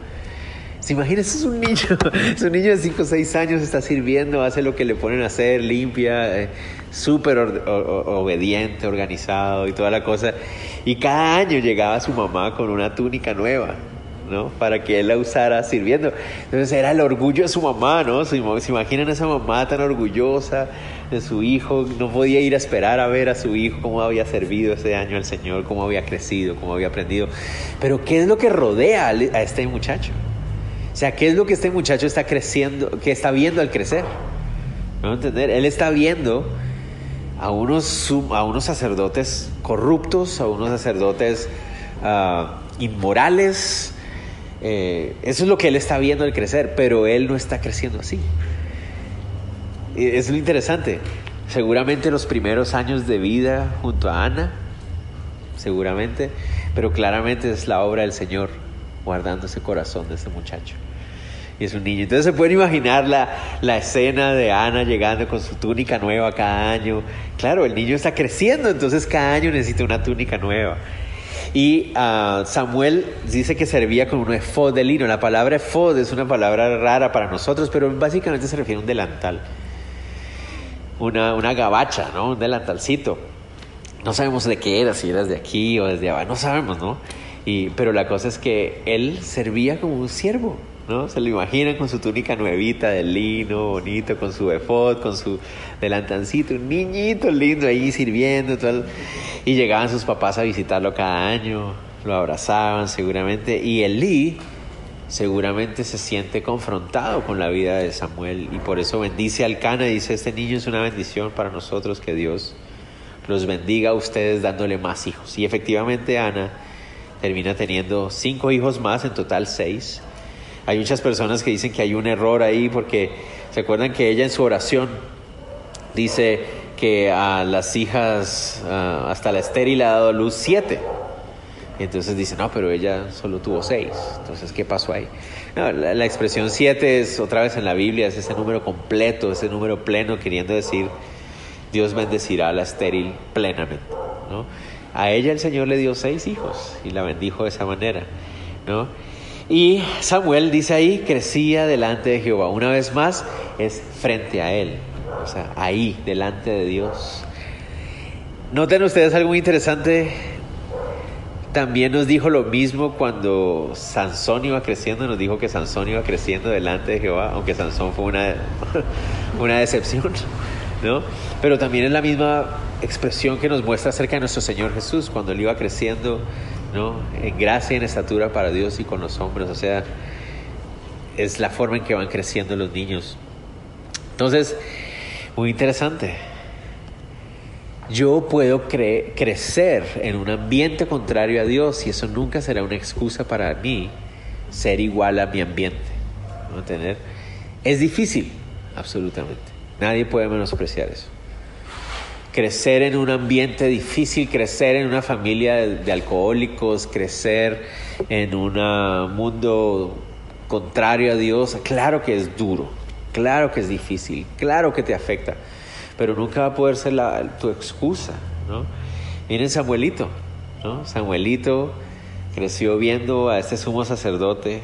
¿Se imagina? es un niño, es un niño de 5 o 6 años, está sirviendo, hace lo que le ponen a hacer, limpia, eh, súper obediente, organizado y toda la cosa. Y cada año llegaba su mamá con una túnica nueva. ¿no? Para que él la usara sirviendo. Entonces era el orgullo de su mamá, ¿no? Se, imaginan esa mamá tan orgullosa de su hijo, no podía ir a esperar a ver a su hijo cómo había servido ese año al Señor, cómo había crecido, cómo había aprendido. Pero ¿qué es lo que rodea a este muchacho? O sea, ¿qué es lo que este muchacho está creciendo, que está viendo al crecer? ¿No entender? Él está viendo a unos, a unos sacerdotes corruptos, a unos sacerdotes uh, inmorales, eh, eso es lo que él está viendo al crecer, pero él no está creciendo así. Es lo interesante. Seguramente los primeros años de vida junto a Ana, seguramente, pero claramente es la obra del Señor guardando ese corazón de ese muchacho. Y es un niño. Entonces se pueden imaginar la, la escena de Ana llegando con su túnica nueva cada año. Claro, el niño está creciendo, entonces cada año necesita una túnica nueva. Y uh, Samuel dice que servía con un efod de lino. La palabra efod es una palabra rara para nosotros, pero básicamente se refiere a un delantal. Una, una gabacha, ¿no? Un delantalcito. No sabemos de qué era, si era de aquí o desde abajo, no sabemos, ¿no? Y, pero la cosa es que él servía como un siervo, ¿no? Se lo imaginan con su túnica nuevita de lino, bonito, con su efod, con su delantancito, un niñito lindo ahí sirviendo, todo. y llegaban sus papás a visitarlo cada año, lo abrazaban seguramente, y Elí seguramente se siente confrontado con la vida de Samuel y por eso bendice al Cana y dice, este niño es una bendición para nosotros, que Dios los bendiga a ustedes dándole más hijos. Y efectivamente Ana termina teniendo cinco hijos más, en total seis. Hay muchas personas que dicen que hay un error ahí porque se acuerdan que ella en su oración dice que a las hijas, hasta la estéril ha dado luz siete. Y entonces dice, no, pero ella solo tuvo seis. Entonces, ¿qué pasó ahí? la, la, expresión siete es otra vez en la Biblia, es ese número completo, ese número pleno, queriendo decir, Dios bendecirá a la estéril plenamente. ¿no? A ella el Señor le dio seis hijos y la bendijo de esa manera. ¿no? Y Samuel dice ahí, crecía delante de Jehová. Una vez más, es frente a él. O sea, ahí, delante de Dios. Noten ustedes algo muy interesante también nos dijo lo mismo cuando Sansón iba creciendo, nos dijo que Sansón iba creciendo delante de Jehová, aunque Sansón fue una, una decepción, ¿no? Pero también es la misma expresión que nos muestra acerca de nuestro Señor Jesús, cuando él iba creciendo, ¿no? En gracia en estatura para Dios y con los hombres, o sea, es la forma en que van creciendo los niños. Entonces, muy interesante yo puedo crecer en un ambiente contrario a Dios y eso nunca será una excusa para mí ser igual a mi ambiente. ¿no? Tener, es difícil, absolutamente. Nadie puede menospreciar eso. Crecer en un ambiente difícil, crecer en una familia de, de alcohólicos, crecer en un mundo contrario a Dios, claro que es duro, claro que es difícil, claro que te afecta pero nunca va a poder ser la, tu excusa, ¿no? Miren Samuelito, ¿no? Samuelito creció viendo a este sumo sacerdote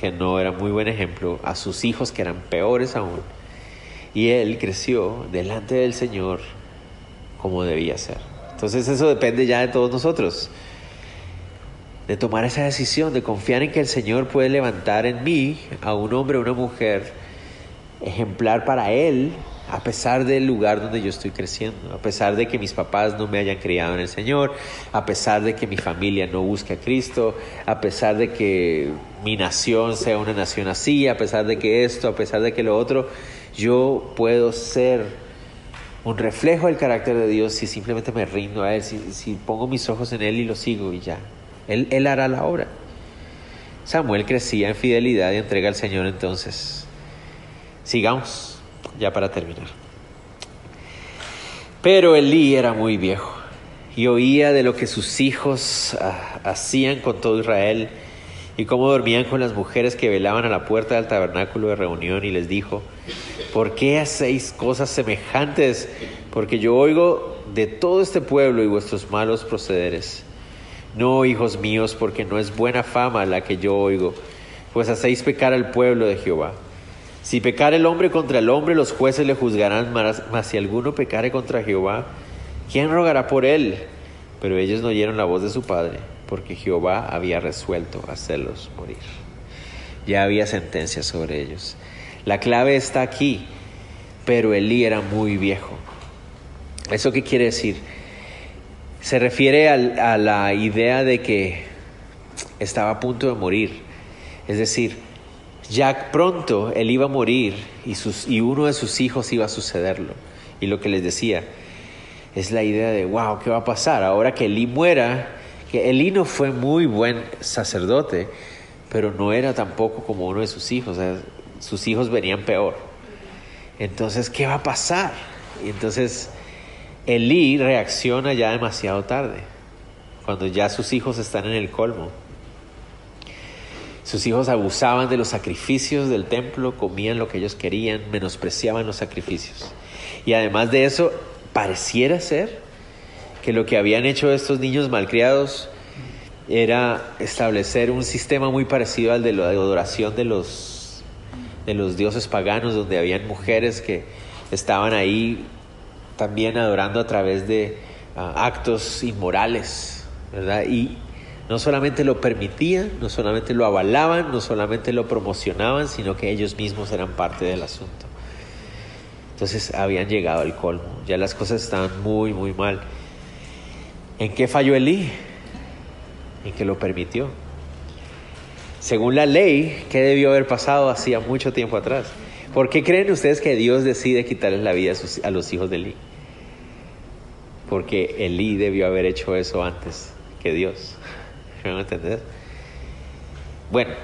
que no era muy buen ejemplo, a sus hijos que eran peores aún, y él creció delante del Señor como debía ser. Entonces eso depende ya de todos nosotros, de tomar esa decisión, de confiar en que el Señor puede levantar en mí a un hombre o una mujer ejemplar para Él a pesar del lugar donde yo estoy creciendo, a pesar de que mis papás no me hayan criado en el Señor, a pesar de que mi familia no busque a Cristo, a pesar de que mi nación sea una nación así, a pesar de que esto, a pesar de que lo otro, yo puedo ser un reflejo del carácter de Dios si simplemente me rindo a Él, si, pongo mis ojos en Él y lo sigo y ya. Él, hará la obra. Samuel crecía en fidelidad y entrega al Señor entonces. Sigamos ya para terminar. Pero Elí era muy viejo y oía de lo que sus hijos ah, hacían con todo Israel y cómo dormían con las mujeres que velaban a la puerta del tabernáculo de reunión y les dijo, ¿por qué hacéis cosas semejantes? Porque yo oigo de todo este pueblo y vuestros malos procederes. No, hijos míos, porque no es buena fama la que yo oigo, pues hacéis pecar al pueblo de Jehová. Si pecar el hombre contra el hombre, los jueces le juzgarán, mas si alguno pecare contra Jehová, ¿quién rogará por él? Pero ellos no oyeron la voz de su padre, porque Jehová había resuelto hacerlos morir. Ya había sentencia sobre ellos. La clave está aquí, pero Elí era muy viejo. ¿Eso qué quiere decir? Se refiere a la idea de que estaba a punto de morir. Es decir, ya pronto él iba a morir y, sus, y uno de sus hijos iba a sucederlo. Y lo que les decía es la idea de, wow, ¿qué va a pasar? Ahora que Elí muera, que Elí no fue muy buen sacerdote, pero no era tampoco como uno de sus hijos, sus hijos venían peor. Entonces, ¿qué va a pasar? Y entonces Elí reacciona ya demasiado tarde, cuando ya sus hijos están en el colmo. Sus hijos abusaban de los sacrificios del templo, comían lo que ellos querían, menospreciaban los sacrificios. Y además de eso, pareciera ser que lo que habían hecho estos niños malcriados era establecer un sistema muy parecido al de la adoración de los, de los dioses paganos, donde habían mujeres que estaban ahí también adorando a través de ah, actos inmorales, ¿verdad? Y no solamente lo permitían, no solamente lo avalaban, no solamente lo promocionaban, sino que ellos mismos eran parte del asunto. Entonces habían llegado al colmo, ya las cosas estaban muy, muy mal. ¿En qué falló Elí? En que lo permitió. Según la ley, ¿qué debió haber pasado hacía mucho tiempo atrás? ¿Por qué creen ustedes que Dios decide quitarles la vida a, los hijos de Elí? Porque Elí debió haber hecho eso antes que Dios. ¿Me a entender? Bueno,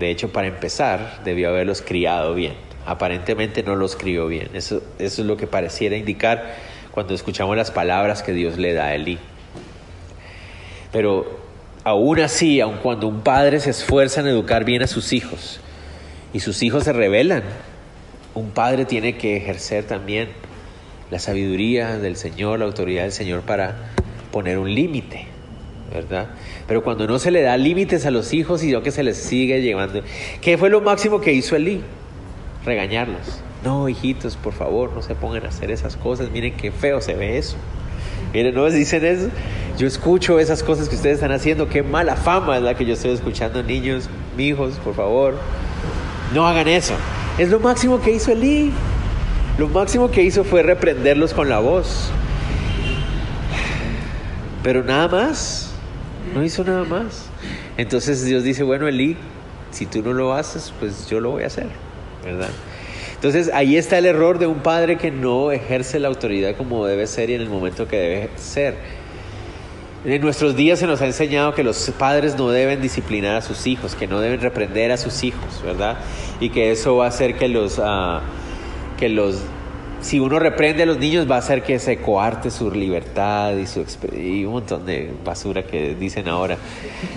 de hecho, para empezar, debió haberlos criado bien. Aparentemente no los crió bien. Eso, eso es lo que pareciera indicar cuando escuchamos las palabras que Dios le da a Elí. Pero aún así, aun cuando un padre se esfuerza en educar bien a sus hijos y sus hijos se rebelan, un padre tiene que ejercer también la sabiduría del Señor, la autoridad del Señor para poner un límite, ¿verdad? Pero cuando no se le da límites a los hijos y no que se les sigue llevando, ¿qué fue lo máximo que hizo Elí? Regañarlos. No, hijitos, por favor, no se pongan a hacer esas cosas. Miren qué feo se ve eso. Miren, ¿no dicen eso? Yo escucho esas cosas que ustedes están haciendo. Qué mala fama es la que yo estoy escuchando, niños, hijos, por favor. No hagan eso. Es lo máximo que hizo Elí. Lo máximo que hizo fue reprenderlos con la voz. Pero nada más. No hizo nada más. Entonces Dios dice, bueno, Elí, si tú no lo haces, pues yo lo voy a hacer. ¿Verdad? Entonces ahí está el error de un padre que no ejerce la autoridad como debe ser y en el momento que debe ser. En nuestros días se nos ha enseñado que los padres no deben disciplinar a sus hijos, que no deben reprender a sus hijos, ¿verdad? Y que eso va a hacer que los, uh, que los si uno reprende a los niños va a hacer que se coarte su libertad y, su, y un montón de basura que dicen ahora.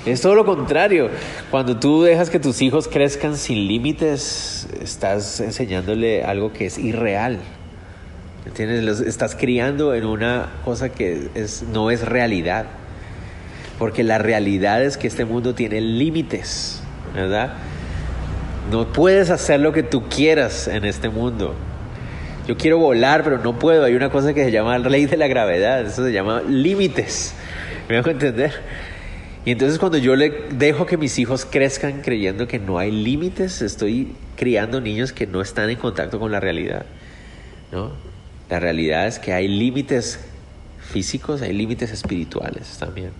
Es todo lo contrario. Cuando tú dejas que tus hijos crezcan sin límites, estás enseñándole algo que es irreal. ¿Entiendes? Los estás criando en una cosa que es, no es realidad. Porque la realidad es que este mundo tiene límites, ¿verdad? No puedes hacer lo que tú quieras en este mundo. Yo quiero volar, pero no puedo. Hay una cosa que se llama ley de la gravedad. Eso se llama límites. ¿Me dejo entender? Y entonces cuando yo le dejo que mis hijos crezcan creyendo que no hay límites, estoy criando niños que no están en contacto con la realidad. ¿no? La realidad es que hay límites físicos, hay límites espirituales también.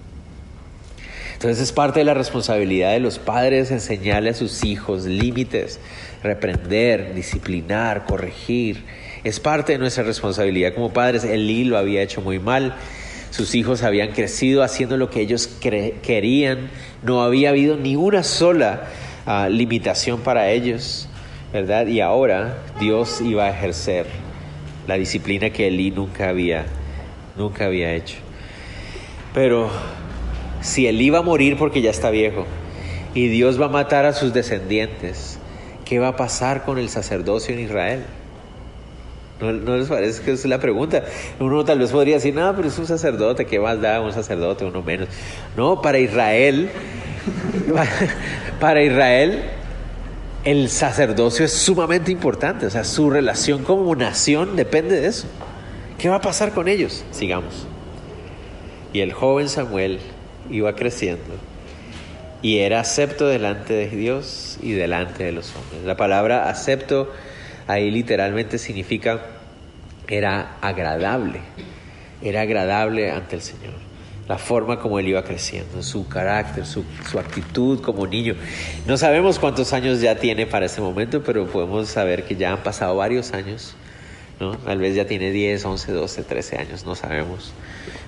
Entonces es parte de la responsabilidad de los padres enseñarle a sus hijos límites, reprender, disciplinar, corregir es parte de nuestra responsabilidad como padres. Elí lo había hecho muy mal. Sus hijos habían crecido haciendo lo que ellos querían. No había habido ni una sola ah, limitación para ellos, ¿verdad? Y ahora Dios iba a ejercer la disciplina que Elí nunca había, nunca había hecho. Pero si Elí va a morir porque ya está viejo y Dios va a matar a sus descendientes, ¿qué va a pasar con el sacerdocio en Israel? ¿No, les parece que es la pregunta? Uno tal vez podría decir, no, pero es un sacerdote, ¿qué más da un sacerdote, uno menos? No, para Israel, para Israel, el sacerdocio es sumamente importante, o sea, su relación como nación depende de eso. ¿Qué va a pasar con ellos? Sigamos. Y el joven Samuel iba creciendo y era acepto delante de Dios y delante de los hombres. La palabra acepto ahí literalmente significa era agradable, era agradable ante el Señor. La forma como él iba creciendo, su carácter, su, actitud como niño. No sabemos cuántos años ya tiene para ese momento, pero podemos saber que ya han pasado varios años. ¿no? Tal vez ya tiene 10, 11, 12, 13 años, no sabemos.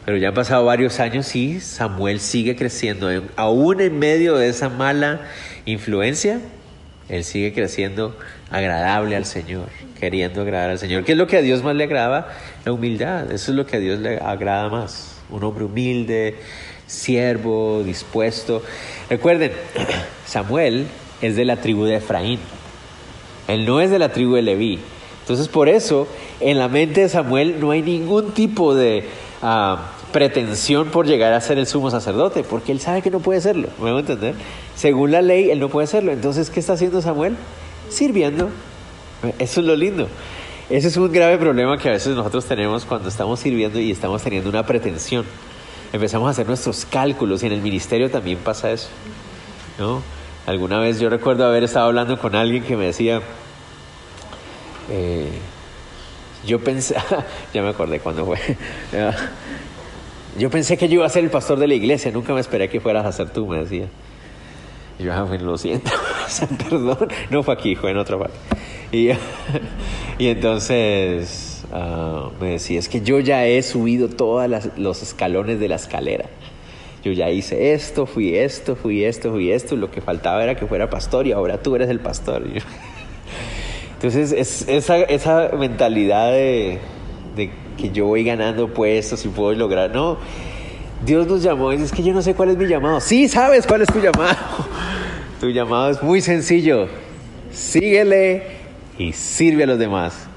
Pero ya han pasado varios años y Samuel sigue creciendo. Aún en medio de esa mala influencia, él sigue creciendo agradable al Señor, queriendo agradar al Señor. ¿Qué es lo que a Dios más le agrada? La humildad. Eso es lo que a Dios le agrada más. Un hombre humilde, siervo, dispuesto. Recuerden, Samuel es de la tribu de Efraín. Él no es de la tribu de Leví. Entonces por eso en la mente de Samuel no hay ningún tipo de ah, pretensión por llegar a ser el sumo sacerdote, porque él sabe que no puede serlo. ¿Me voy a entender? Según la ley, él no puede serlo. Entonces, ¿qué está haciendo Samuel? Sirviendo. Eso es lo lindo. Ese es un grave problema que a veces nosotros tenemos cuando estamos sirviendo y estamos teniendo una pretensión. Empezamos a hacer nuestros cálculos y en el ministerio también pasa eso. ¿no? Alguna vez yo recuerdo haber estado hablando con alguien que me decía, eh, yo pensé, ya me acordé cuando fue, yo pensé que yo iba a ser el pastor de la iglesia, nunca me esperé que fueras a ser tú, me decía. Y yo, ah, bueno, lo siento, perdón, no fue aquí, fue en otra parte. Y, y entonces uh, me decía, es que yo ya he subido todos los escalones de la escalera. Yo ya hice esto, fui esto, fui esto, fui esto. Lo que faltaba era que fuera pastor y ahora tú eres el pastor. Entonces, es, esa, esa mentalidad de, de, que yo voy ganando puestos y puedo lograr. No, Dios nos llamó y es que yo no sé cuál es mi llamado. Sí, sabes cuál es tu llamado. Tu llamado es muy sencillo. Síguele y sirve a los demás.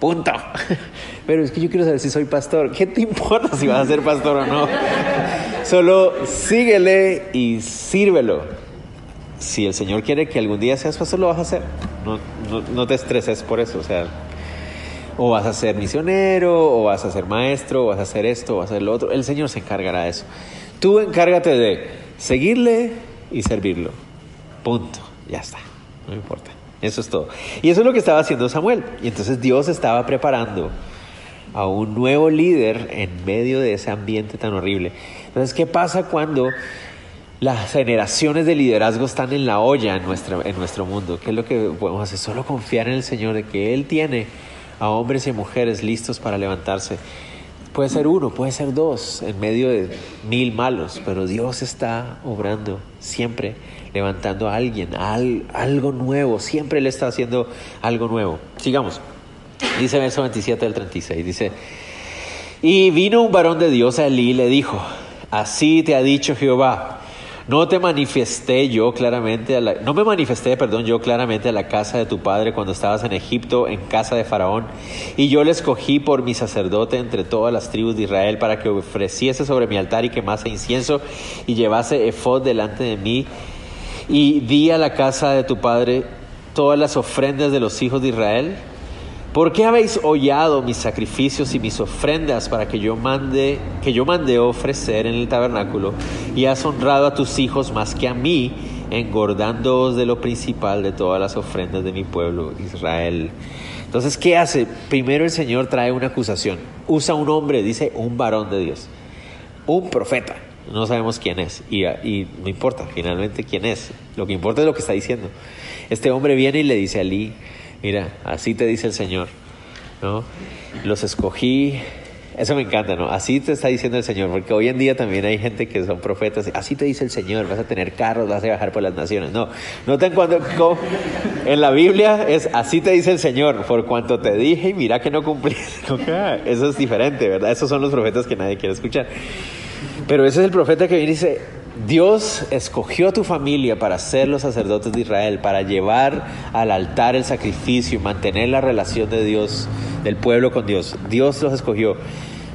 Punto. Pero es que yo quiero saber si soy pastor. ¿Qué te importa si vas a ser pastor o no? Solo síguele y sírvelo. Si el Señor quiere que algún día seas pastor, lo vas a hacer. No, no, no te estreses por eso. O sea, o vas a ser misionero, o vas a ser maestro, o vas a hacer esto, o vas a hacer lo otro. El Señor se encargará de eso. Tú encárgate de seguirle y servirlo. Punto. Ya está. No importa. Eso es todo. Y eso es lo que estaba haciendo Samuel. Y entonces Dios estaba preparando a un nuevo líder en medio de ese ambiente tan horrible. Entonces, ¿qué pasa cuando las generaciones de liderazgo están en la olla en, nuestra, en nuestro mundo? ¿Qué es lo que podemos hacer? Solo confiar en el Señor de que Él tiene a hombres y mujeres listos para levantarse. Puede ser uno, puede ser dos, en medio de mil malos, pero Dios está obrando siempre, levantando a alguien, a algo nuevo, siempre le está haciendo algo nuevo. Sigamos. Dice verso 27 del 36, dice, y vino un varón de Dios a Elí y le dijo, así te ha dicho Jehová, no te manifesté yo claramente, a la, no me manifesté, perdón, yo claramente a la casa de tu padre cuando estabas en Egipto, en casa de Faraón, y yo le escogí por mi sacerdote entre todas las tribus de Israel para que ofreciese sobre mi altar y quemase incienso y llevase efod delante de mí, y di a la casa de tu padre todas las ofrendas de los hijos de Israel. ¿Por qué habéis hollado mis sacrificios y mis ofrendas para que yo mande, que yo mande ofrecer en el tabernáculo? Y has honrado a tus hijos más que a mí, engordándoos de lo principal de todas las ofrendas de mi pueblo Israel. Entonces, ¿qué hace? Primero el Señor trae una acusación. Usa un hombre, dice un varón de Dios. Un profeta. No sabemos quién es. Y, y no importa finalmente quién es. Lo que importa es lo que está diciendo. Este hombre viene y le dice a Ali, Mira, así te dice el Señor, ¿no? Los escogí, eso me encanta, ¿no? Así te está diciendo el Señor, porque hoy en día también hay gente que son profetas, así te dice el Señor, vas a tener carros, vas a viajar por las naciones. No, noten cuando en la Biblia es así te dice el Señor, por cuanto te dije y mira que no cumplí. Eso es diferente, ¿verdad? Esos son los profetas que nadie quiere escuchar. Pero ese es el profeta que viene y dice, Dios escogió a tu familia para ser los sacerdotes de Israel, para llevar al altar el sacrificio y mantener la relación de Dios, del pueblo con Dios. Dios los escogió.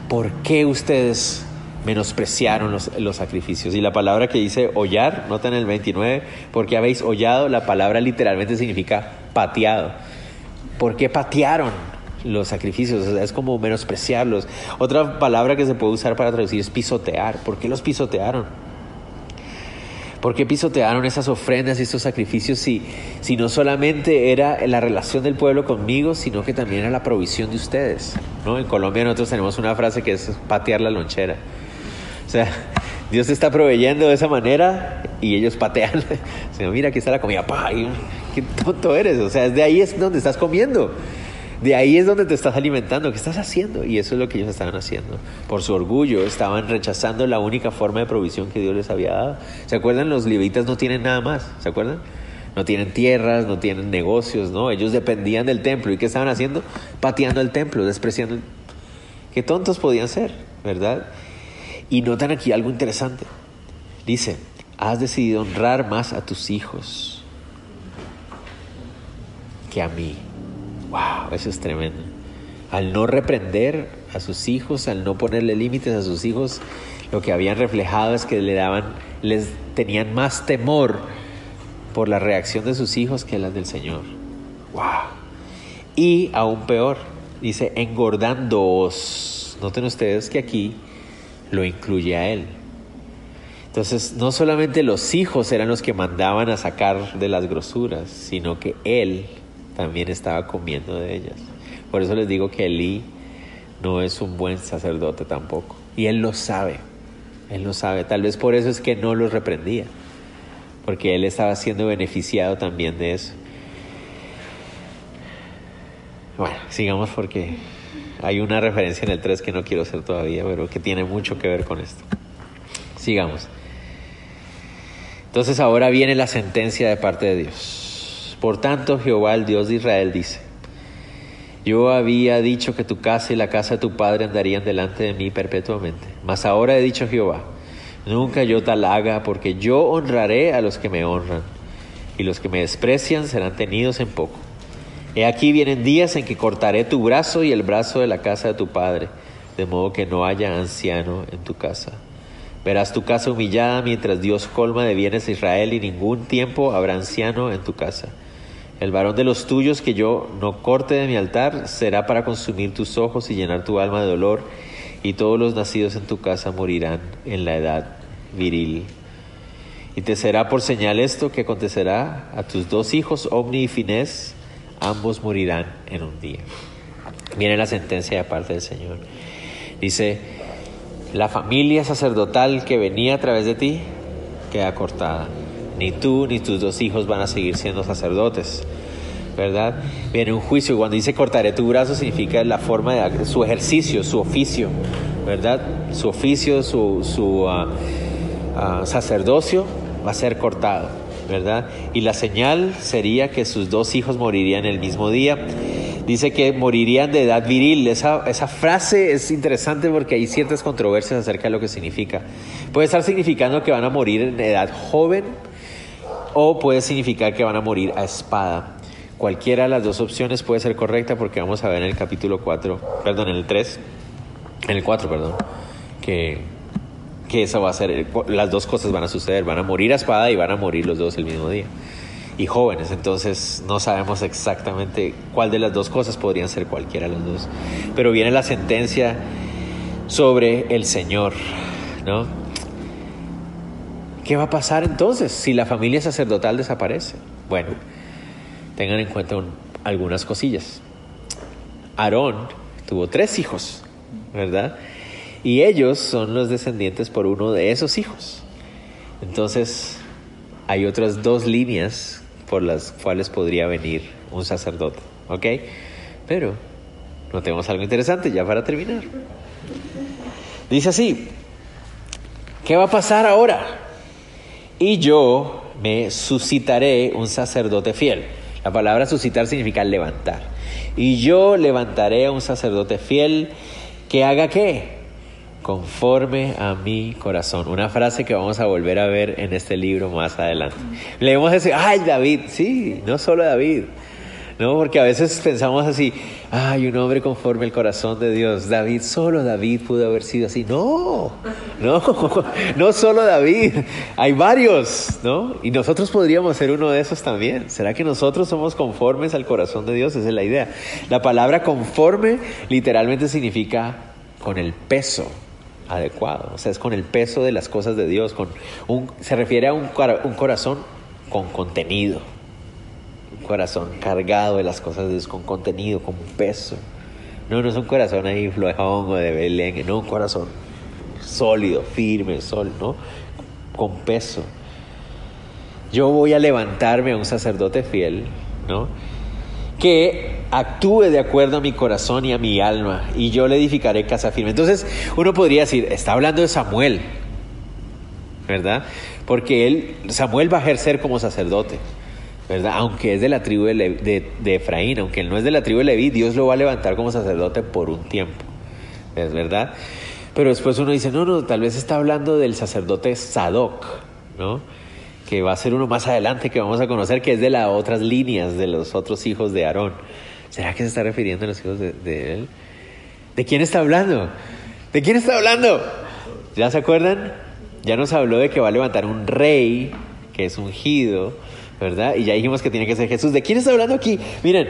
¿Por qué ustedes menospreciaron los, sacrificios? Y la palabra que dice hollar, nota en el 29, porque habéis hollado, la palabra literalmente significa pateado. ¿Por qué patearon? los sacrificios, es como menospreciarlos. Otra palabra que se puede usar para traducir es pisotear. ¿Por qué los pisotearon? ¿Por qué pisotearon esas ofrendas y estos sacrificios si, si no solamente era la relación del pueblo conmigo, sino que también era la provisión de ustedes? ¿no? En Colombia nosotros tenemos una frase que es patear la lonchera. O sea, Dios te está proveyendo de esa manera y ellos patean. O sea, mira, aquí está la comida. ¡Pah! ¿Qué tonto eres? O sea, de ahí es donde estás comiendo. De ahí es donde te estás alimentando. ¿Qué estás haciendo? Y eso es lo que ellos estaban haciendo. Por su orgullo, estaban rechazando la única forma de provisión que Dios les había dado. ¿Se acuerdan? Los levitas no tienen nada más. ¿Se acuerdan? No tienen tierras, no tienen negocios, ¿no? Ellos dependían del templo. ¿Y qué estaban haciendo? Pateando el templo, despreciando. El... Qué tontos podían ser, ¿verdad? Y notan aquí algo interesante. Dice, has decidido honrar más a tus hijos que a mí. Wow, eso es tremendo. Al no reprender a sus hijos, al no ponerle límites a sus hijos, lo que habían reflejado es que le daban, les tenían más temor por la reacción de sus hijos que las del Señor. Wow. Y aún peor, dice engordándoos. Noten ustedes que aquí lo incluye a él. Entonces, no solamente los hijos eran los que mandaban a sacar de las grosuras, sino que él también estaba comiendo de ellas. Por eso les digo que Elí no es un buen sacerdote tampoco. Y él lo sabe. Él lo sabe. Tal vez por eso es que no los reprendía. Porque él estaba siendo beneficiado también de eso. Bueno, sigamos porque hay una referencia en el 3 que no quiero hacer todavía, pero que tiene mucho que ver con esto. Sigamos. Entonces ahora viene la sentencia de parte de Dios. Por tanto, Jehová, el Dios de Israel, dice, yo había dicho que tu casa y la casa de tu padre andarían delante de mí perpetuamente. Mas ahora he dicho Jehová, nunca yo tal haga, porque yo honraré a los que me honran, y los que me desprecian serán tenidos en poco. He aquí vienen días en que cortaré tu brazo y el brazo de la casa de tu padre, de modo que no haya anciano en tu casa. Verás tu casa humillada mientras Dios colma de bienes a Israel, y ningún tiempo habrá anciano en tu casa. El varón de los tuyos que yo no corte de mi altar será para consumir tus ojos y llenar tu alma de dolor, y todos los nacidos en tu casa morirán en la edad viril. Y te será por señal esto que acontecerá a tus dos hijos, Omni y Finés, ambos morirán en un día. Viene la sentencia de parte del Señor. Dice, la familia sacerdotal que venía a través de ti queda cortada ni tú ni tus dos hijos van a seguir siendo sacerdotes. ¿Verdad? Viene un juicio. Cuando dice cortaré tu brazo, significa la forma de su ejercicio, su oficio, ¿verdad? Su oficio, su, su ah, sacerdocio va a ser cortado, ¿verdad? Y la señal sería que sus dos hijos morirían el mismo día. Dice que morirían de edad viril. Esa, esa frase es interesante porque hay ciertas controversias acerca de lo que significa. Puede estar significando que van a morir en edad joven o puede significar que van a morir a espada. Cualquiera de las dos opciones puede ser correcta porque vamos a ver en el capítulo 4, perdón, en el 3, en el 4, perdón, que, que eso va a ser, las dos cosas van a suceder, van a morir a espada y van a morir los dos el mismo día. Y jóvenes, entonces no sabemos exactamente cuál de las dos cosas podrían ser cualquiera de las dos. Pero viene la sentencia sobre el Señor, ¿no? ¿Qué va a pasar entonces si la familia sacerdotal desaparece? Bueno, tengan en cuenta algunas cosillas. Aarón tuvo tres hijos, ¿verdad? Y ellos son los descendientes por uno de esos hijos. Entonces, hay otras dos líneas por las cuales podría venir un sacerdote, ¿ok? Pero no tenemos algo interesante ya para terminar. Dice así, ¿qué va a pasar ahora? y yo me suscitaré un sacerdote fiel. La palabra suscitar significa levantar. Y yo levantaré a un sacerdote fiel que haga qué? Conforme a mi corazón. Una frase que vamos a volver a ver en este libro más adelante. Leemos ese, ay David, sí, no solo David. ¿No? Porque a veces pensamos así, ay, un hombre conforme al corazón de Dios. David, solo David pudo haber sido así. No, no, no solo David, hay varios, ¿no? Y nosotros podríamos ser uno de esos también. ¿Será que nosotros somos conformes al corazón de Dios? Esa es la idea. La palabra conforme literalmente significa con el peso adecuado, o sea, es con el peso de las cosas de Dios, con un, se refiere a un, un corazón con contenido corazón cargado de las cosas de Dios, con contenido, con peso. No, no es un corazón ahí flojón o de Belén, no, un corazón sólido, firme, sol, ¿no? Con peso. Yo voy a levantarme a un sacerdote fiel, ¿no? Que actúe de acuerdo a mi corazón y a mi alma, y yo le edificaré casa firme. Entonces, uno podría decir, está hablando de Samuel, ¿verdad? Porque él, Samuel va a ejercer como sacerdote. ¿Verdad? Aunque es de la tribu de, Efraín, aunque él no es de la tribu de Leví, Dios lo va a levantar como sacerdote por un tiempo, ¿es verdad? Pero después uno dice, no, no, tal vez está hablando del sacerdote Sadoc, ¿no? Que va a ser uno más adelante que vamos a conocer, que es de las otras líneas de los otros hijos de Aarón. ¿Será que se está refiriendo a los hijos de, de él? ¿De quién está hablando? ¿De quién está hablando? ¿Ya se acuerdan? Ya nos habló de que va a levantar un rey que es ungido, Y ya dijimos que tiene que ser Jesús. ¿De quién está hablando aquí? Miren,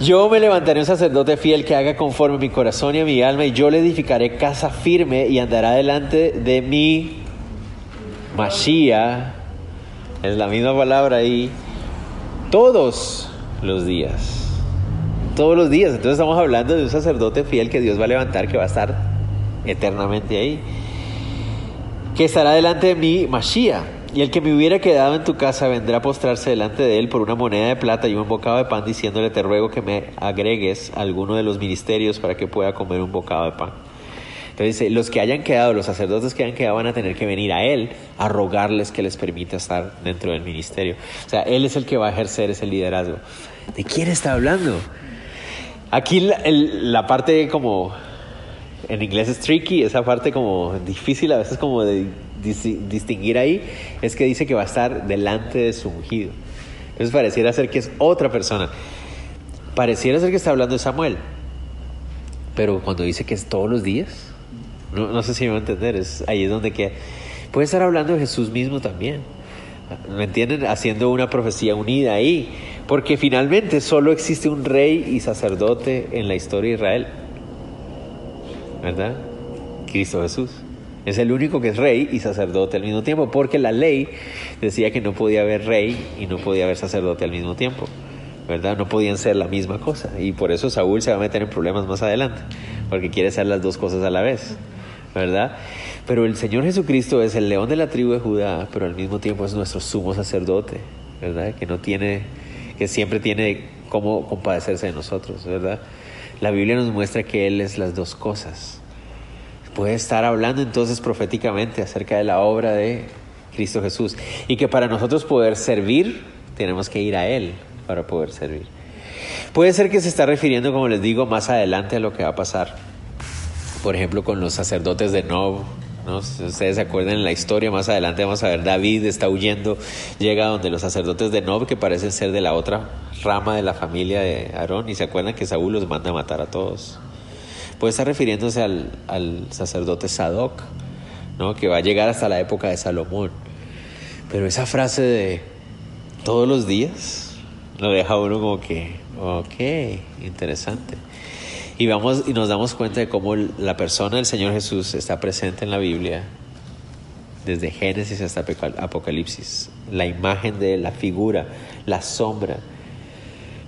Yo me levantaré un sacerdote fiel que haga conforme a mi corazón y a mi alma, y yo le edificaré casa firme y andará delante de mi Mashiach, es la misma palabra ahí, todos los días. Todos los días. Entonces estamos hablando de un sacerdote fiel que Dios va a levantar, que va a estar eternamente ahí. Que estará delante de mi Mashiach y el que me hubiera quedado en tu casa vendrá a postrarse delante de él por una moneda de plata y un bocado de pan, diciéndole, te ruego que me agregues alguno de los ministerios para que pueda comer un bocado de pan. Entonces dice, los que hayan quedado, los sacerdotes que hayan quedado van a tener que venir a él a rogarles que les permita estar dentro del ministerio. O sea, él es el que va a ejercer ese liderazgo. ¿De quién está hablando? Aquí la, la parte como, en inglés es tricky, esa parte como difícil a veces como de distinguir ahí es que dice que va a estar delante de su ungido. Entonces pareciera ser que es otra persona. Pareciera ser que está hablando de Samuel. Pero cuando dice que es todos los días, no, sé si me va a entender, es, ahí es donde queda. Puede estar hablando de Jesús mismo también. ¿Me entienden? Haciendo una profecía unida ahí. Porque finalmente solo existe un rey y sacerdote en la historia de Israel. ¿Verdad? Cristo Jesús. Es el único que es rey y sacerdote al mismo tiempo, porque la ley decía que no podía haber rey y no podía haber sacerdote al mismo tiempo. ¿verdad? No podían ser la misma cosa. Y por eso Saúl se va a meter en problemas más adelante, porque quiere hacer las dos cosas a la vez, ¿verdad? Pero el Señor Jesucristo es el león de la tribu de Judá, pero al mismo tiempo es nuestro sumo sacerdote, ¿verdad? Que no tiene, que siempre tiene cómo compadecerse de nosotros, ¿verdad? La Biblia nos muestra que Él es las dos cosas puede estar hablando entonces proféticamente acerca de la obra de Cristo Jesús y que para nosotros poder servir tenemos que ir a Él para poder servir. Puede ser que se está refiriendo, como les digo, más adelante a lo que va a pasar, por ejemplo, con los sacerdotes de Nob. ¿no? Si ustedes se acuerdan en la historia, más adelante vamos a ver, David está huyendo, llega donde los sacerdotes de Nob, que parecen ser de la otra rama de la familia de Aarón, y se acuerdan que Saúl los manda a matar a todos. Puede estar refiriéndose al, al sacerdote Sadoc, ¿no? que va a llegar hasta la época de Salomón. Pero esa frase de todos los días lo deja uno como que, ok, interesante. Y, vamos, y nos damos cuenta de cómo la persona del Señor Jesús está presente en la Biblia desde Génesis hasta Apocalipsis. La imagen de la figura, la sombra.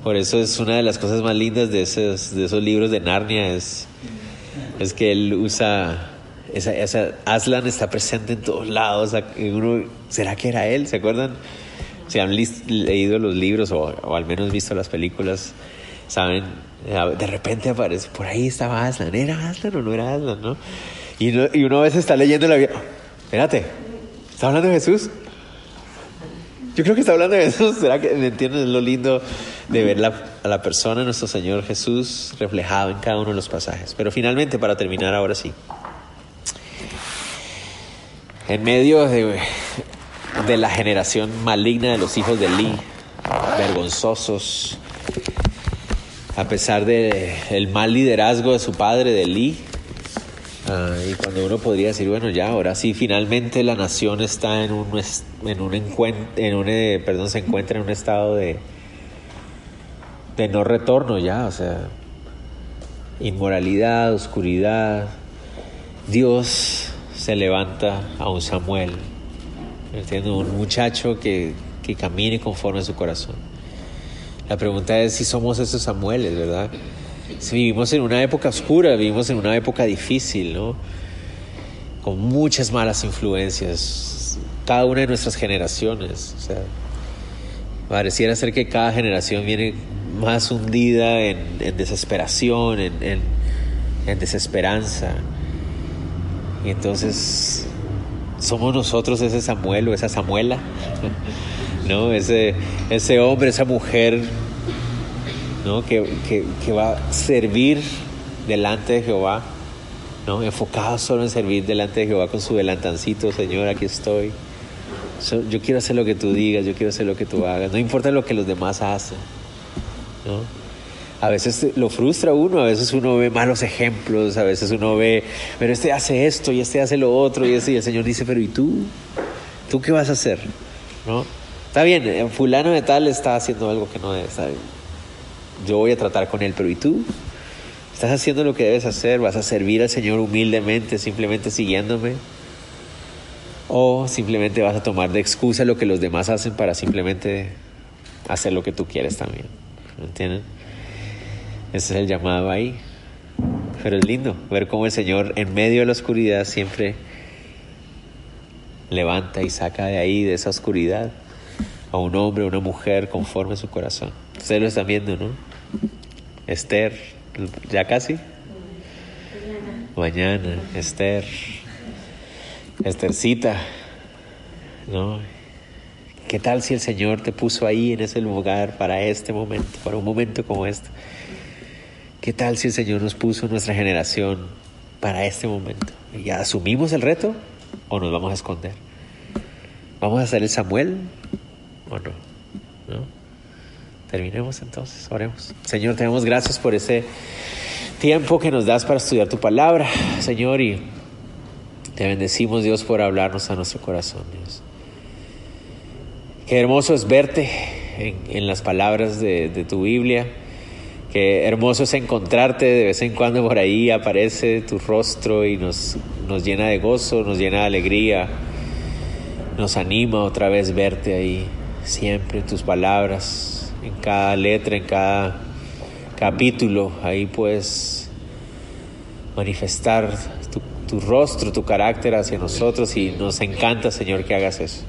Por eso es una de las cosas más lindas de esos, de esos libros de Narnia, es es que él usa esa, esa, Aslan está presente en todos lados. ¿Será que era él? ¿Se acuerdan? Si han leído los libros o, al menos visto las películas, saben, de repente aparece, por ahí estaba Aslan. ¿Era Aslan o no era Aslan? ¿no? Y, y uno a veces está leyendo la vida. Espérate, ¿está hablando de Jesús? Yo creo que está hablando de Jesús. ¿Será que? Es lo lindo de ver a la persona, nuestro Señor Jesús, reflejado en cada uno de los pasajes. Pero finalmente, para terminar ahora sí. En medio de, de la generación maligna de los hijos de Lee, vergonzosos, a pesar del el mal liderazgo de su padre, de Lee, Ah, y cuando uno podría decir, bueno, ya, ahora sí, finalmente la nación está en un, en un encuentro, en un, eh, perdón, se encuentra en un estado de, de no retorno ya, o sea, inmoralidad, oscuridad. Dios se levanta a un Samuel, entiendo un muchacho que, que camine conforme a su corazón. La pregunta es si somos esos Samueles, ¿verdad? Vivimos en una época oscura, vivimos en una época difícil, ¿no? Con muchas malas influencias, cada una de nuestras generaciones. O sea, pareciera ser que cada generación viene más hundida en, desesperación, en, en, desesperanza. Y entonces somos nosotros ese Samuel o esa Samuela, ¿no? Ese, ese hombre, esa mujer ¿no? que, va a servir delante de Jehová, ¿no? enfocado solo en servir delante de Jehová con su delantancito, Señor, aquí estoy. yo quiero hacer lo que tú digas, yo quiero hacer lo que tú hagas, no importa lo que los demás hacen. ¿no? A veces lo frustra uno, a veces uno ve malos ejemplos, a veces uno ve, pero este hace esto y este hace lo otro y, este, y el Señor dice, pero ¿y tú? ¿Tú qué vas a hacer? ¿No? Está bien, fulano de tal está haciendo algo que no debe, estar bien yo voy a tratar con él, pero ¿y tú? ¿Estás haciendo lo que debes hacer? ¿Vas a servir al Señor humildemente, simplemente siguiéndome? ¿O simplemente vas a tomar de excusa lo que los demás hacen para simplemente hacer lo que tú quieres también? ¿Me entienden? Ese es el llamado ahí. Pero es lindo ver cómo el Señor en medio de la oscuridad siempre levanta y saca de ahí, de esa oscuridad, a un hombre, a una mujer conforme a su corazón. Ustedes lo están viendo, ¿no? Esther, ya casi. Mañana, Esther. Esthercita, ¿no? ¿Qué tal si el Señor te puso ahí en ese lugar para este momento, para un momento como este? ¿Qué tal si el Señor nos puso nuestra generación para este momento? ¿Y asumimos el reto o nos vamos a esconder? ¿Vamos a hacer el Samuel o no? ¿No? Terminemos entonces, oremos. Señor, te damos gracias por ese tiempo que nos das para estudiar tu palabra, Señor, y te bendecimos, Dios, por hablarnos a nuestro corazón, Dios. Qué hermoso es verte en, las palabras de, de tu Biblia. Qué hermoso es encontrarte de vez en cuando por ahí, aparece tu rostro y nos, nos llena de gozo, nos llena de alegría, nos anima otra vez verte ahí, siempre tus palabras, en cada letra, en cada capítulo, ahí puedes manifestar tu, rostro, tu carácter hacia nosotros y nos encanta, Señor, que hagas eso.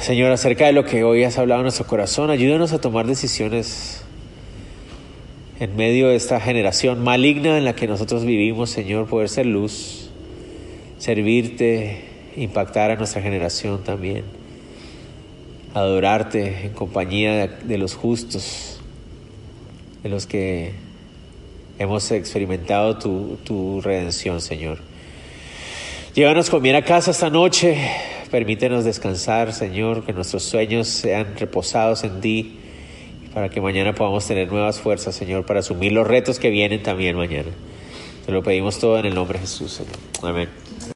Señor, acerca de lo que hoy has hablado en nuestro corazón, ayúdanos a tomar decisiones en medio de esta generación maligna en la que nosotros vivimos, Señor, poder ser luz, servirte, impactar a nuestra generación también, adorarte en compañía de, los justos, de los que hemos experimentado tu, tu redención, Señor. Llévanos con bien a casa esta noche, permítenos descansar, Señor, que nuestros sueños sean reposados en ti para que mañana podamos tener nuevas fuerzas, Señor, para asumir los retos que vienen también mañana. Te lo pedimos todo en el nombre de Jesús, Señor. Amén.